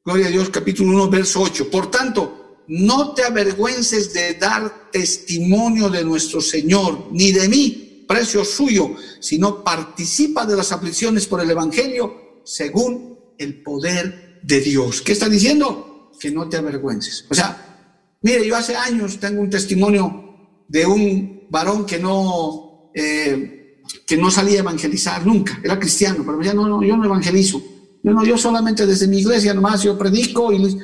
gloria a Dios, capítulo 1, verso 8. Por tanto, no te avergüences de dar testimonio de nuestro Señor, ni de mí, precio suyo, sino participa de las aflicciones por el Evangelio según el poder de Dios. ¿Qué está diciendo? Que no te avergüences. O sea, mire, yo hace años tengo un testimonio de un varón que no, eh, que no salía a evangelizar nunca, era cristiano, pero ya no, yo no evangelizo. Yo, no, yo solamente desde mi iglesia nomás yo predico y...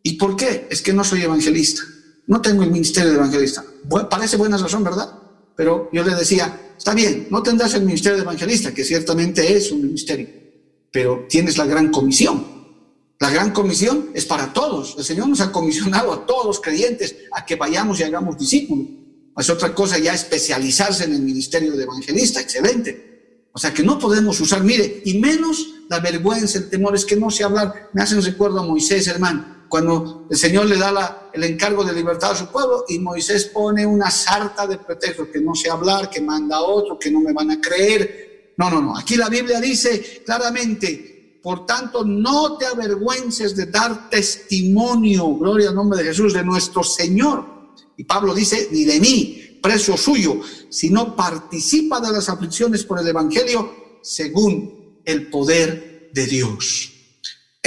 ¿Y por qué? Es que no soy evangelista. No tengo el ministerio de evangelista. Parece buena razón, ¿verdad? Pero yo le decía, está bien, no tendrás el ministerio de evangelista, que ciertamente es un ministerio, pero tienes la gran comisión. La gran comisión es para todos. El Señor nos ha comisionado a todos los creyentes a que vayamos y hagamos discípulos. Es otra cosa ya especializarse en el ministerio de evangelista, excelente. O sea que no podemos usar, mire, y menos la vergüenza, el temor, es que no sé hablar. Me hacen recuerdo a Moisés, hermano cuando el Señor le da el encargo de libertad a su pueblo y Moisés pone una sarta de pretextos, que no sé hablar, que manda a otro, que no me van a creer. No, no, no. Aquí la Biblia dice claramente, por tanto, no te avergüences de dar testimonio, gloria al nombre de Jesús, de nuestro Señor. Y Pablo dice, ni de mí, precio suyo, sino participa de las aflicciones por el Evangelio según el poder de Dios.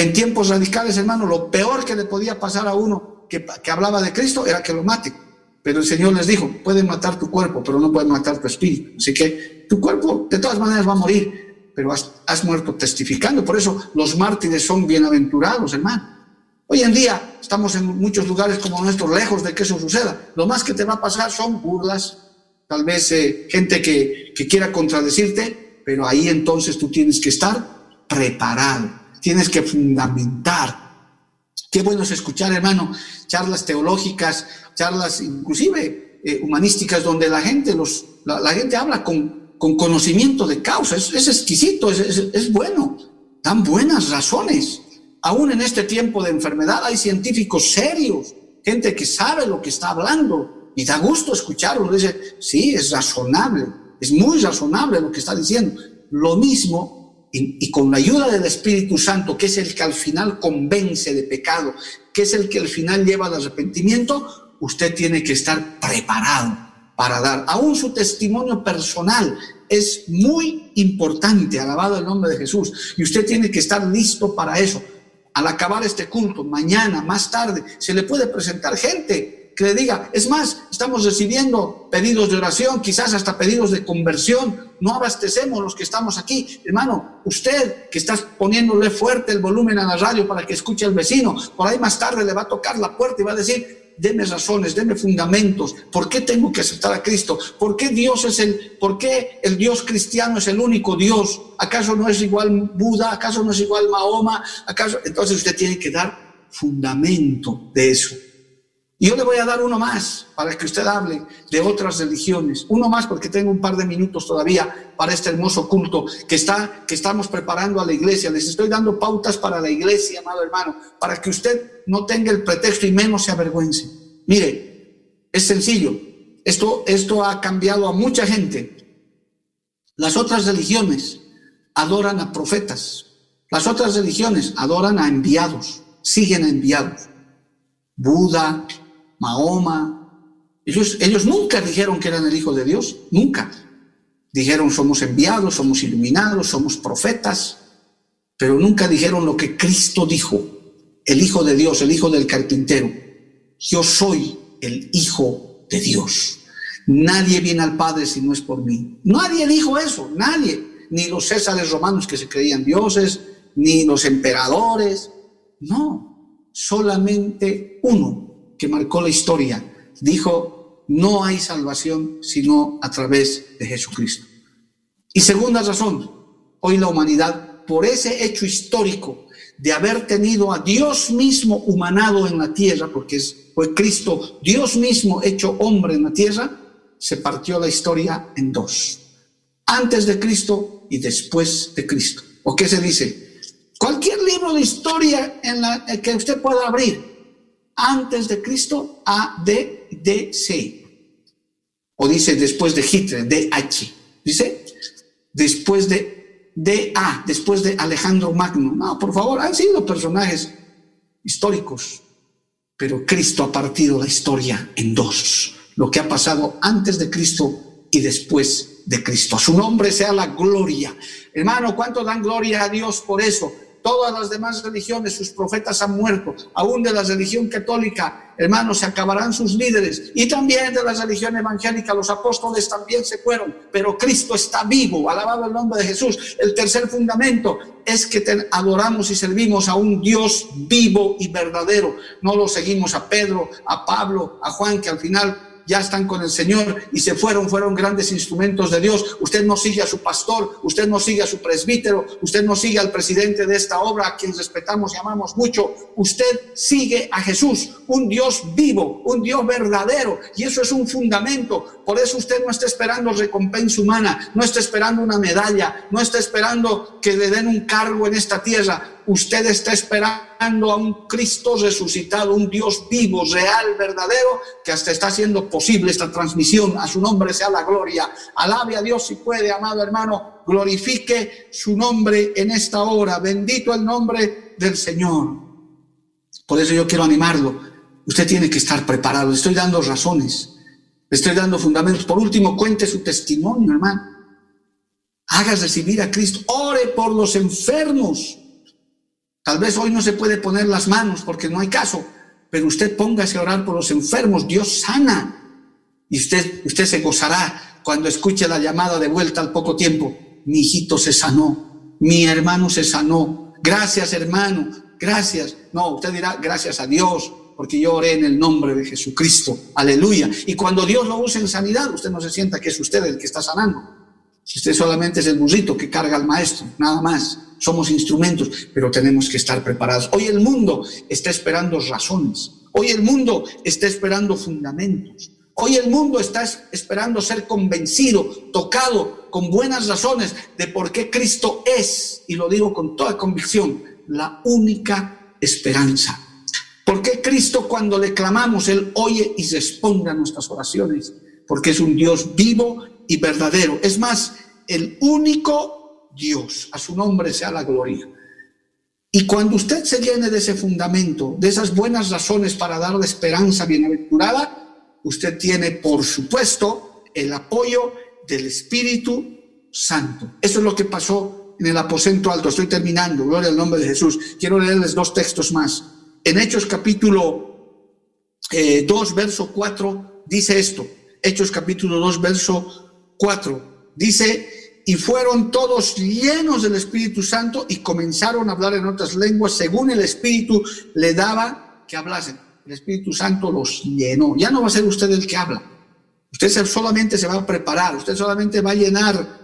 En tiempos radicales, hermano, lo peor que le podía pasar a uno que, hablaba de Cristo era que lo mate. Pero el Señor les dijo, pueden matar tu cuerpo, pero no pueden matar tu espíritu. Así que tu cuerpo de todas maneras va a morir, pero has, has muerto testificando. Por eso los mártires son bienaventurados, hermano. Hoy en día estamos en muchos lugares como nuestros, lejos de que eso suceda. Lo más que te va a pasar son burlas, tal vez eh, gente que, que quiera contradecirte, pero ahí entonces tú tienes que estar preparado tienes que fundamentar. Qué bueno es escuchar, hermano, charlas teológicas, charlas inclusive eh, humanísticas, donde la gente, los, la, gente habla con, con, conocimiento de causa. Es, exquisito, es, es bueno, dan buenas razones. Aún en este tiempo de enfermedad hay científicos serios, gente que sabe lo que está hablando y da gusto escucharlo. Dice, sí, es razonable Es muy razonable lo que está diciendo. Lo mismo, y, con la ayuda del Espíritu Santo, que es el que al final convence de pecado, que es el que al final lleva al arrepentimiento, usted tiene que estar preparado para dar. Aún su testimonio personal es muy importante, alabado el nombre de Jesús, y usted tiene que estar listo para eso. Al acabar este culto, mañana, más tarde, se le puede presentar gente que le diga, es más, estamos recibiendo pedidos de oración, quizás hasta pedidos de conversión, no abastecemos los que estamos aquí. Hermano, usted que está poniéndole fuerte el volumen a la radio para que escuche al vecino, por ahí más tarde le va a tocar la puerta y va a decir, deme razones, deme fundamentos. ¿Por qué tengo que aceptar a Cristo? ¿Por qué Dios es el, por qué el Dios cristiano es el único Dios? ¿Acaso no es igual Buda? ¿Acaso no es igual Mahoma? ¿Acaso? Entonces usted tiene que dar fundamento de eso. Y yo le voy a dar uno más para que usted hable de otras religiones. Uno más porque tengo un par de minutos todavía para este hermoso culto que, está, que estamos preparando a la iglesia. Les estoy dando pautas para la iglesia, amado hermano, para que usted no tenga el pretexto y menos se avergüence. Mire, es sencillo. Esto, esto ha cambiado a mucha gente. Las otras religiones adoran a profetas. Las otras religiones adoran a enviados, siguen enviados. Buda, Mahoma. Ellos, ellos nunca dijeron que eran el Hijo de Dios, nunca. Dijeron somos enviados, somos iluminados, somos profetas, pero nunca dijeron lo que Cristo dijo, el Hijo de Dios, el Hijo del carpintero. Yo soy el Hijo de Dios. Nadie viene al Padre si no es por mí. Nadie dijo eso, nadie. Ni los césares romanos que se creían dioses, ni los emperadores. No, solamente uno, que marcó la historia, dijo, no hay salvación sino a través de Jesucristo. Y segunda razón, hoy la humanidad, por ese hecho histórico de haber tenido a Dios mismo humanado en la tierra, porque fue Cristo, Dios mismo hecho hombre en la tierra, se partió la historia en dos. Antes de Cristo y después de Cristo. ¿O qué se dice? Cualquier libro de historia en la que usted pueda abrir, antes de Cristo a D, D, C. O dice después de Hitler, DH. Dice después de DA, después de Alejandro Magno. No, por favor, han sido personajes históricos. Pero Cristo ha partido la historia en dos. Lo que ha pasado antes de Cristo y después de Cristo. A su nombre sea la gloria. Hermano, ¿cuánto dan gloria a Dios por eso? Todas las demás religiones, sus profetas han muerto, aún de la religión católica, hermanos, se acabarán sus líderes, y también de la religión evangélica, los apóstoles también se fueron, pero Cristo está vivo, alabado el nombre de Jesús. El tercer fundamento es que adoramos y servimos a un Dios vivo y verdadero, no lo seguimos a Pedro, a Pablo, a Juan, que al final ya están con el Señor y se fueron, fueron grandes instrumentos de Dios. Usted no sigue a su pastor, usted no sigue a su presbítero, usted no sigue al presidente de esta obra, a quien respetamos y amamos mucho. Usted sigue a Jesús, un Dios vivo, un Dios verdadero, y eso es un fundamento. Por eso usted no está esperando recompensa humana, no está esperando una medalla, no está esperando que le den un cargo en esta tierra usted está esperando a un Cristo resucitado, un Dios vivo, real, verdadero, que hasta está haciendo posible esta transmisión. A su nombre sea la gloria. Alabe a Dios si puede, amado hermano, glorifique su nombre en esta hora. Bendito el nombre del Señor. Por eso yo quiero animarlo. Usted tiene que estar preparado. Le estoy dando razones. Le estoy dando fundamentos. Por último, cuente su testimonio, hermano. Haga recibir a Cristo. Ore por los enfermos. Tal vez hoy no se puede poner las manos porque no hay caso, pero usted póngase a orar por los enfermos, Dios sana. Y usted, usted se gozará cuando escuche la llamada de vuelta al poco tiempo. Mi hijito se sanó, mi hermano se sanó. Gracias, hermano, gracias. No, usted dirá gracias a Dios, porque yo oré en el nombre de Jesucristo. Aleluya. Y cuando Dios lo use en sanidad, usted no se sienta que es usted el que está sanando. Usted solamente es el burrito que carga al maestro, nada más somos instrumentos, pero tenemos que estar preparados. Hoy el mundo está esperando razones, hoy el mundo está esperando fundamentos, hoy el mundo está esperando ser convencido, tocado con buenas razones de por qué Cristo es, y lo digo con toda convicción, la única esperanza. ¿Por qué Cristo cuando le clamamos, Él oye y responde a nuestras oraciones? Porque es un Dios vivo y verdadero. Es más, el único Dios. A su nombre sea la gloria. Y cuando usted se llene de ese fundamento, de esas buenas razones para darle esperanza bienaventurada, usted tiene, por supuesto, el apoyo del Espíritu Santo. Eso es lo que pasó en el aposento alto. Estoy terminando, gloria al nombre de Jesús. Quiero leerles dos textos más. En Hechos capítulo 2, eh, verso 4, dice esto. Hechos capítulo 2, verso 4. Dice, y fueron todos llenos del Espíritu Santo y comenzaron a hablar en otras lenguas según el Espíritu le daba que hablasen. El Espíritu Santo los llenó. Ya no va a ser usted el que habla. Usted solamente se va a preparar, usted solamente va a llenar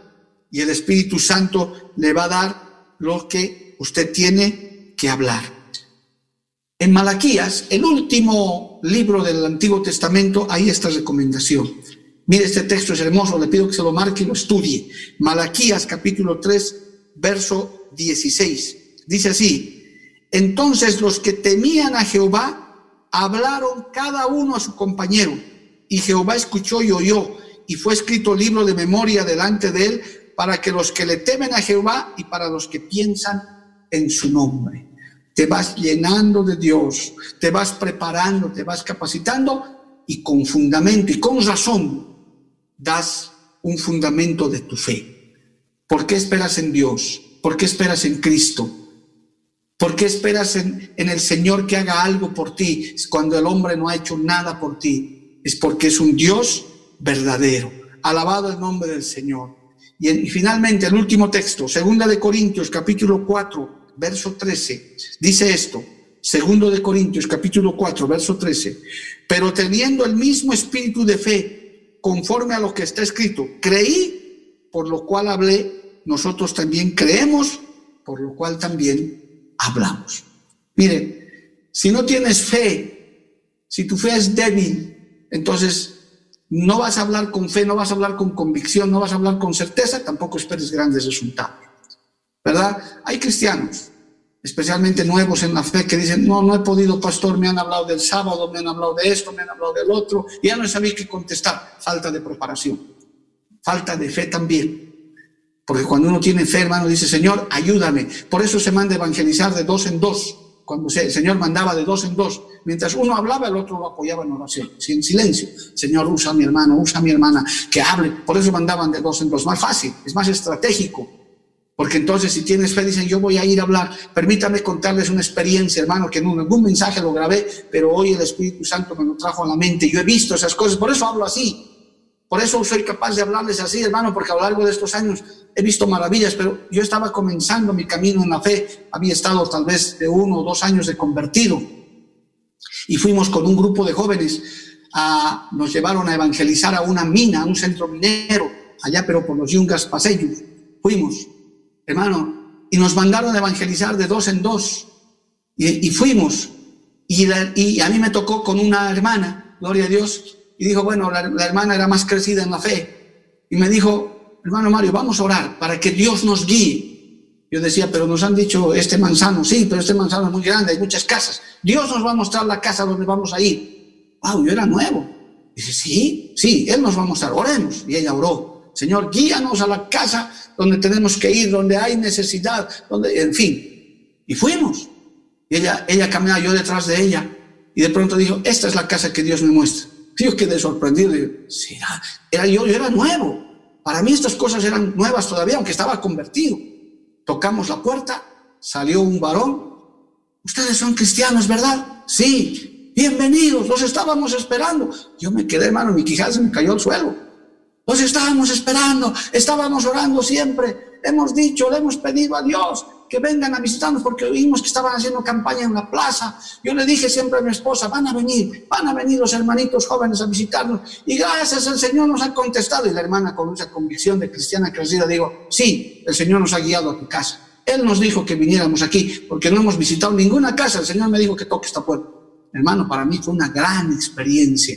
y el Espíritu Santo le va a dar lo que usted tiene que hablar. En Malaquías, el último libro del Antiguo Testamento, hay esta recomendación. Mire, este texto es hermoso, le pido que se lo marque y lo estudie. Malaquías capítulo 3, verso 16. Dice así, entonces los que temían a Jehová hablaron cada uno a su compañero, y Jehová escuchó y oyó, y fue escrito libro de memoria delante de él, para que los que le temen a Jehová y para los que piensan en su nombre. Te vas llenando de Dios, te vas preparando, te vas capacitando y con fundamento y con razón das un fundamento de tu fe. ¿Por qué esperas en Dios? ¿Por qué esperas en Cristo? ¿Por qué esperas en, el Señor que haga algo por ti cuando el hombre no ha hecho nada por ti? Es porque es un Dios verdadero. Alabado el nombre del Señor. Y, finalmente el último texto, segunda de Corintios capítulo 4, verso 13, dice esto. Segundo de Corintios capítulo 4, verso 13. Pero teniendo el mismo espíritu de fe, conforme a lo que está escrito. Creí, por lo cual hablé, nosotros también creemos, por lo cual también hablamos. Mire, si no tienes fe, si tu fe es débil, entonces no vas a hablar con fe, no vas a hablar con convicción, no vas a hablar con certeza, tampoco esperes grandes resultados. ¿Verdad? Hay cristianos especialmente nuevos en la fe, que dicen, no, no he podido, pastor, me han hablado del sábado, me han hablado de esto, me han hablado del otro, y ya no sabía qué contestar. Falta de preparación, falta de fe también. Porque cuando uno tiene fe, hermano, dice, Señor, ayúdame. Por eso se manda evangelizar de dos en dos. Cuando el Señor mandaba de dos en dos, mientras uno hablaba, el otro lo apoyaba en oración, sin silencio. Señor, usa a mi hermano, usa a mi hermana, que hable. Por eso mandaban de dos en dos. Más fácil, es más estratégico. Porque entonces si tienes fe, dicen, yo voy a ir a hablar. Permítame contarles una experiencia, hermano, que en ningún mensaje lo grabé, pero hoy el Espíritu Santo me lo trajo a la mente. Yo he visto esas cosas, por eso hablo así. Por eso soy capaz de hablarles así, hermano, porque a lo largo de estos años he visto maravillas, pero yo estaba comenzando mi camino en la fe. Había estado tal vez de uno o dos años de convertido. Y fuimos con un grupo de jóvenes, a, nos llevaron a evangelizar a una mina, a un centro minero, allá pero por los Yungas Pasellos. Fuimos hermano, y nos mandaron a evangelizar de dos en dos. Y, fuimos. Y, y, a mí me tocó con una hermana, gloria a Dios, y dijo, bueno, la, hermana era más crecida en la fe. Y me dijo, hermano Mario, vamos a orar para que Dios nos guíe. Yo decía, pero nos han dicho este manzano, sí, pero este manzano es muy grande, hay muchas casas. Dios nos va a mostrar la casa donde vamos a ir. Wow, yo era nuevo. Dice, sí, sí, Él nos va a mostrar, oremos. Y ella oró. Señor, guíanos a la casa donde tenemos que ir, donde hay necesidad, donde, en fin. Y fuimos. Y ella, ella caminaba, yo detrás de ella. Y de pronto dijo, esta es la casa que Dios me muestra. Yo quedé sorprendido. ¿será? Era yo, yo era nuevo. Para mí estas cosas eran nuevas todavía, aunque estaba convertido. Tocamos la puerta, salió un varón. Ustedes son cristianos, ¿verdad? Sí. Bienvenidos, los estábamos esperando. Yo me quedé, hermano, mi quijada se me cayó al suelo. Los estábamos esperando, estábamos orando siempre. Hemos dicho, le hemos pedido a Dios que vengan a visitarnos porque oímos que estaban haciendo campaña en la plaza. Yo le dije siempre a mi esposa, van a venir, van a venir los hermanitos jóvenes a visitarnos. Y gracias al Señor nos ha contestado. Y la hermana con esa convicción de cristiana crecida digo, sí, el Señor nos ha guiado a tu casa. Él nos dijo que viniéramos aquí porque no hemos visitado ninguna casa. El Señor me dijo que toque esta puerta. Hermano, para mí fue una gran experiencia.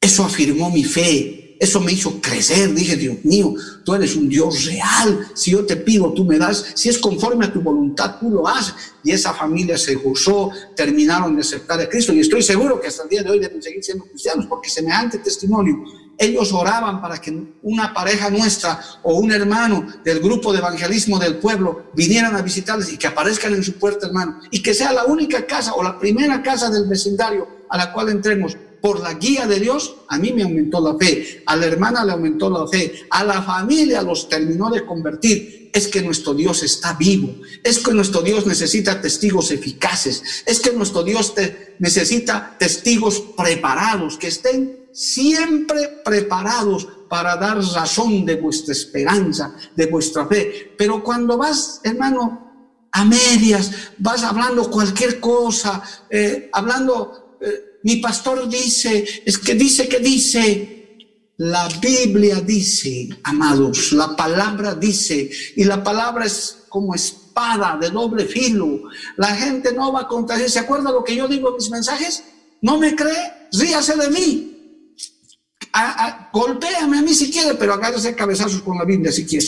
Eso afirmó mi fe, eso me hizo crecer. Dije, Dios mío, tú eres un Dios real. Si yo te pido, tú me das. Si es conforme a tu voluntad, tú lo haces. Y esa familia se gozó, terminaron de aceptar a Cristo. Y estoy seguro que hasta el día de hoy deben seguir siendo cristianos, porque semejante testimonio Ellos oraban para que una pareja nuestra o un hermano del grupo de evangelismo del pueblo vinieran a visitarles y que aparezcan en su puerta, hermano, y que sea la única casa o la primera casa del vecindario a la cual entremos. Por la guía de Dios, a mí me aumentó la fe, a la hermana le aumentó la fe, a la familia los terminó de convertir. Es que nuestro Dios está vivo, es que nuestro Dios necesita testigos eficaces, es que nuestro Dios necesita testigos preparados, que estén siempre preparados para dar razón de vuestra esperanza, de vuestra fe. Pero cuando vas, hermano, a medias, vas hablando cualquier cosa, eh, hablando, eh, mi pastor dice, es que dice que dice, la Biblia dice, amados, la palabra dice, y la palabra es como espada de doble filo. La gente no va a contar. ¿Se acuerda lo que yo digo en mis mensajes? ¿No me cree? Ríase de mí a, golpéame a mí si quiere, pero agárrese cabezazos con la Biblia si quiere.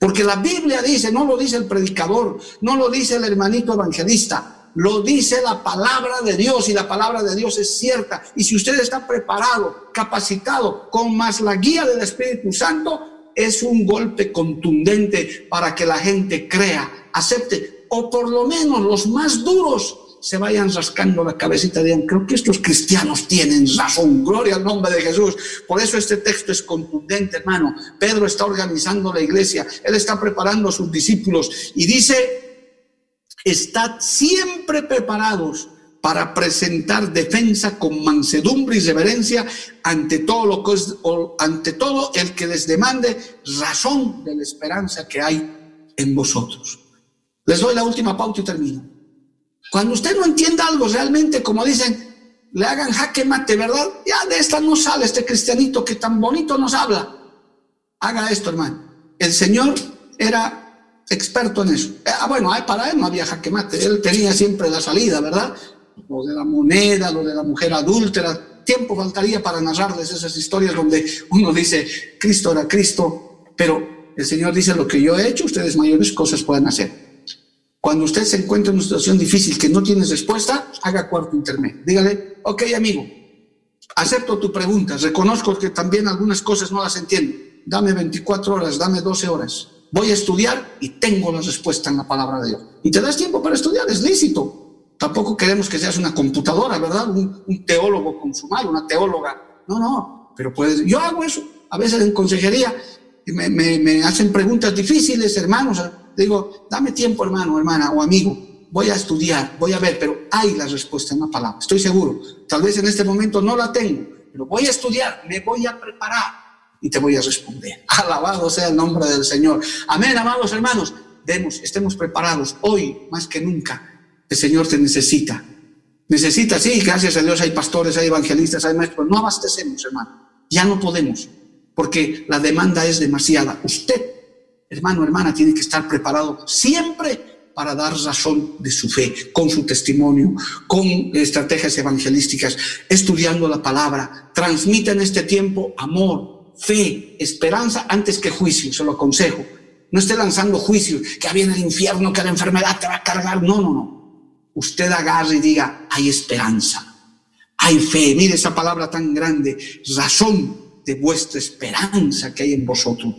Porque la Biblia dice, no lo dice el predicador, no lo dice el hermanito evangelista, lo dice la palabra de Dios y la palabra de Dios es cierta. Y si usted está preparado, capacitado, con más la guía del Espíritu Santo, es un golpe contundente para que la gente crea, acepte, o por lo menos los más duros se vayan rascando la cabecita de creo que estos cristianos tienen razón, gloria al nombre de Jesús. Por eso este texto es contundente, hermano. Pedro está organizando la iglesia, él está preparando a sus discípulos y dice, estad siempre preparados para presentar defensa con mansedumbre y reverencia ante todo lo que es, ante todo el que les demande razón de la esperanza que hay en vosotros. Les doy la última pauta y termino. Cuando usted no entienda algo realmente, como dicen, le hagan jaque mate, ¿verdad? Ya de esta no sale este cristianito que tan bonito nos habla. Haga esto, hermano. El Señor era experto en eso. Eh, ah, bueno, para él no había jaque mate. Él tenía siempre la salida, ¿verdad? Lo de la moneda, lo de la mujer adúltera. Tiempo faltaría para narrarles esas historias donde uno dice, Cristo era Cristo, pero el Señor dice, lo que yo he hecho, ustedes mayores cosas pueden hacer. Cuando usted se encuentra en una situación difícil que no tiene respuesta, haga cuarto intermedio. Dígale, ok amigo, acepto tu pregunta, reconozco que también algunas cosas no las entiendo. Dame 24 horas, dame 12 horas. Voy a estudiar y tengo la respuesta en la palabra de Dios. Y te das tiempo para estudiar, es lícito. Tampoco queremos que seas una computadora, ¿verdad? Un, teólogo consumado, una teóloga. No, no, pero puedes. Yo hago eso. A veces en consejería me, me, me hacen preguntas difíciles, hermanos digo, dame tiempo, hermano, hermana o amigo, voy a estudiar, voy a ver, pero hay la respuesta en la palabra, estoy seguro. Tal vez en este momento no la tengo, pero voy a estudiar, me voy a preparar y te voy a responder. Alabado sea el nombre del Señor. Amén, amados hermanos. Demos, estemos preparados hoy más que nunca. El Señor te necesita. Necesita, sí, gracias a Dios hay pastores, hay evangelistas, hay maestros. No abastecemos, hermano. Ya no podemos, porque la demanda es demasiada. Usted hermano, hermana, tiene que estar preparado siempre para dar razón de su fe, con su testimonio, con estrategias evangelísticas, estudiando la palabra. Transmita en este tiempo amor, fe, esperanza antes que juicio, se lo aconsejo. No esté lanzando juicios, que viene el infierno, que la enfermedad te va a cargar. No, no, no. Usted agarre y diga, hay esperanza, hay fe. Mire esa palabra tan grande, razón de vuestra esperanza que hay en vosotros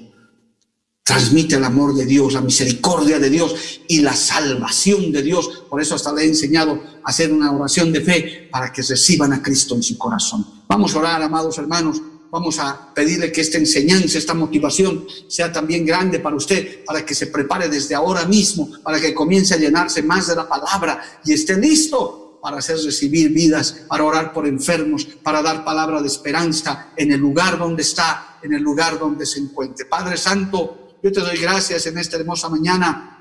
transmite el amor de Dios, la misericordia de Dios y la salvación de Dios. Por eso hasta le he enseñado a hacer una oración de fe para que reciban a Cristo en su corazón. Vamos a orar, amados hermanos. Vamos a pedirle que esta enseñanza, esta motivación sea también grande para usted, para que se prepare desde ahora mismo, para que comience a llenarse más de la palabra y esté listo para hacer recibir vidas, para orar por enfermos, para dar palabra de esperanza en el lugar donde está, en el lugar donde se encuentre. Padre Santo, yo te doy gracias en esta hermosa mañana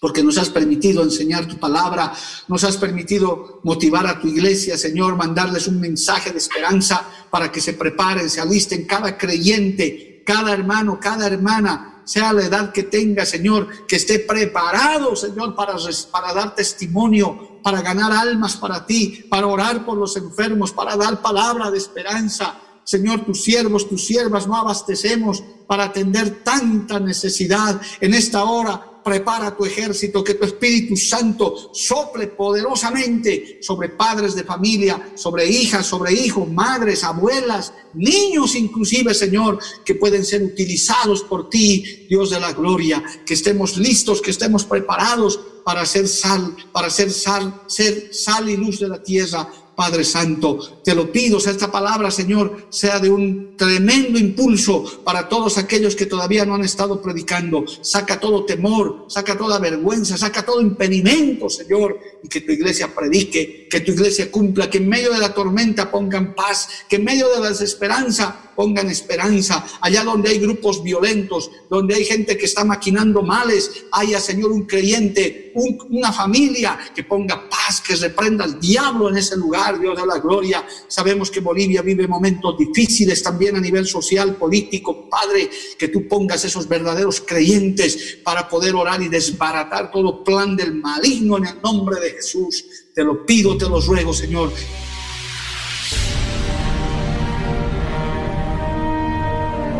porque nos has permitido enseñar tu palabra, nos has permitido motivar a tu iglesia, Señor, mandarles un mensaje de esperanza para que se preparen, se alisten cada creyente, cada hermano, cada hermana, sea la edad que tenga, Señor, que esté preparado, Señor, para, para dar testimonio, para ganar almas para ti, para orar por los enfermos, para dar palabra de esperanza, Señor, tus siervos, tus siervas no abastecemos para atender tanta necesidad en esta hora. Prepara tu ejército, que tu Espíritu Santo sople poderosamente sobre padres de familia, sobre hijas, sobre hijos, madres, abuelas, niños inclusive, Señor, que pueden ser utilizados por ti, Dios de la gloria, que estemos listos, que estemos preparados para ser sal, para ser sal, ser sal y luz de la tierra Padre Santo. Te lo pido, esta palabra, Señor, sea de un tremendo impulso para todos aquellos que todavía no han estado predicando. Saca todo temor, saca toda vergüenza, saca todo impedimento, Señor, y que tu iglesia predique, que tu iglesia cumpla, que en medio de la tormenta pongan paz, que en medio de la desesperanza pongan esperanza. Allá donde hay grupos violentos, donde hay gente que está maquinando males, haya, Señor, un creyente, una familia que ponga paz, que reprenda al diablo en ese lugar, Dios de la gloria. Sabemos que Bolivia vive momentos difíciles también a nivel social, político. Padre, que tú pongas esos verdaderos creyentes para poder orar y desbaratar todo plan del maligno en el nombre de Jesús. Te lo pido, te lo ruego, Señor.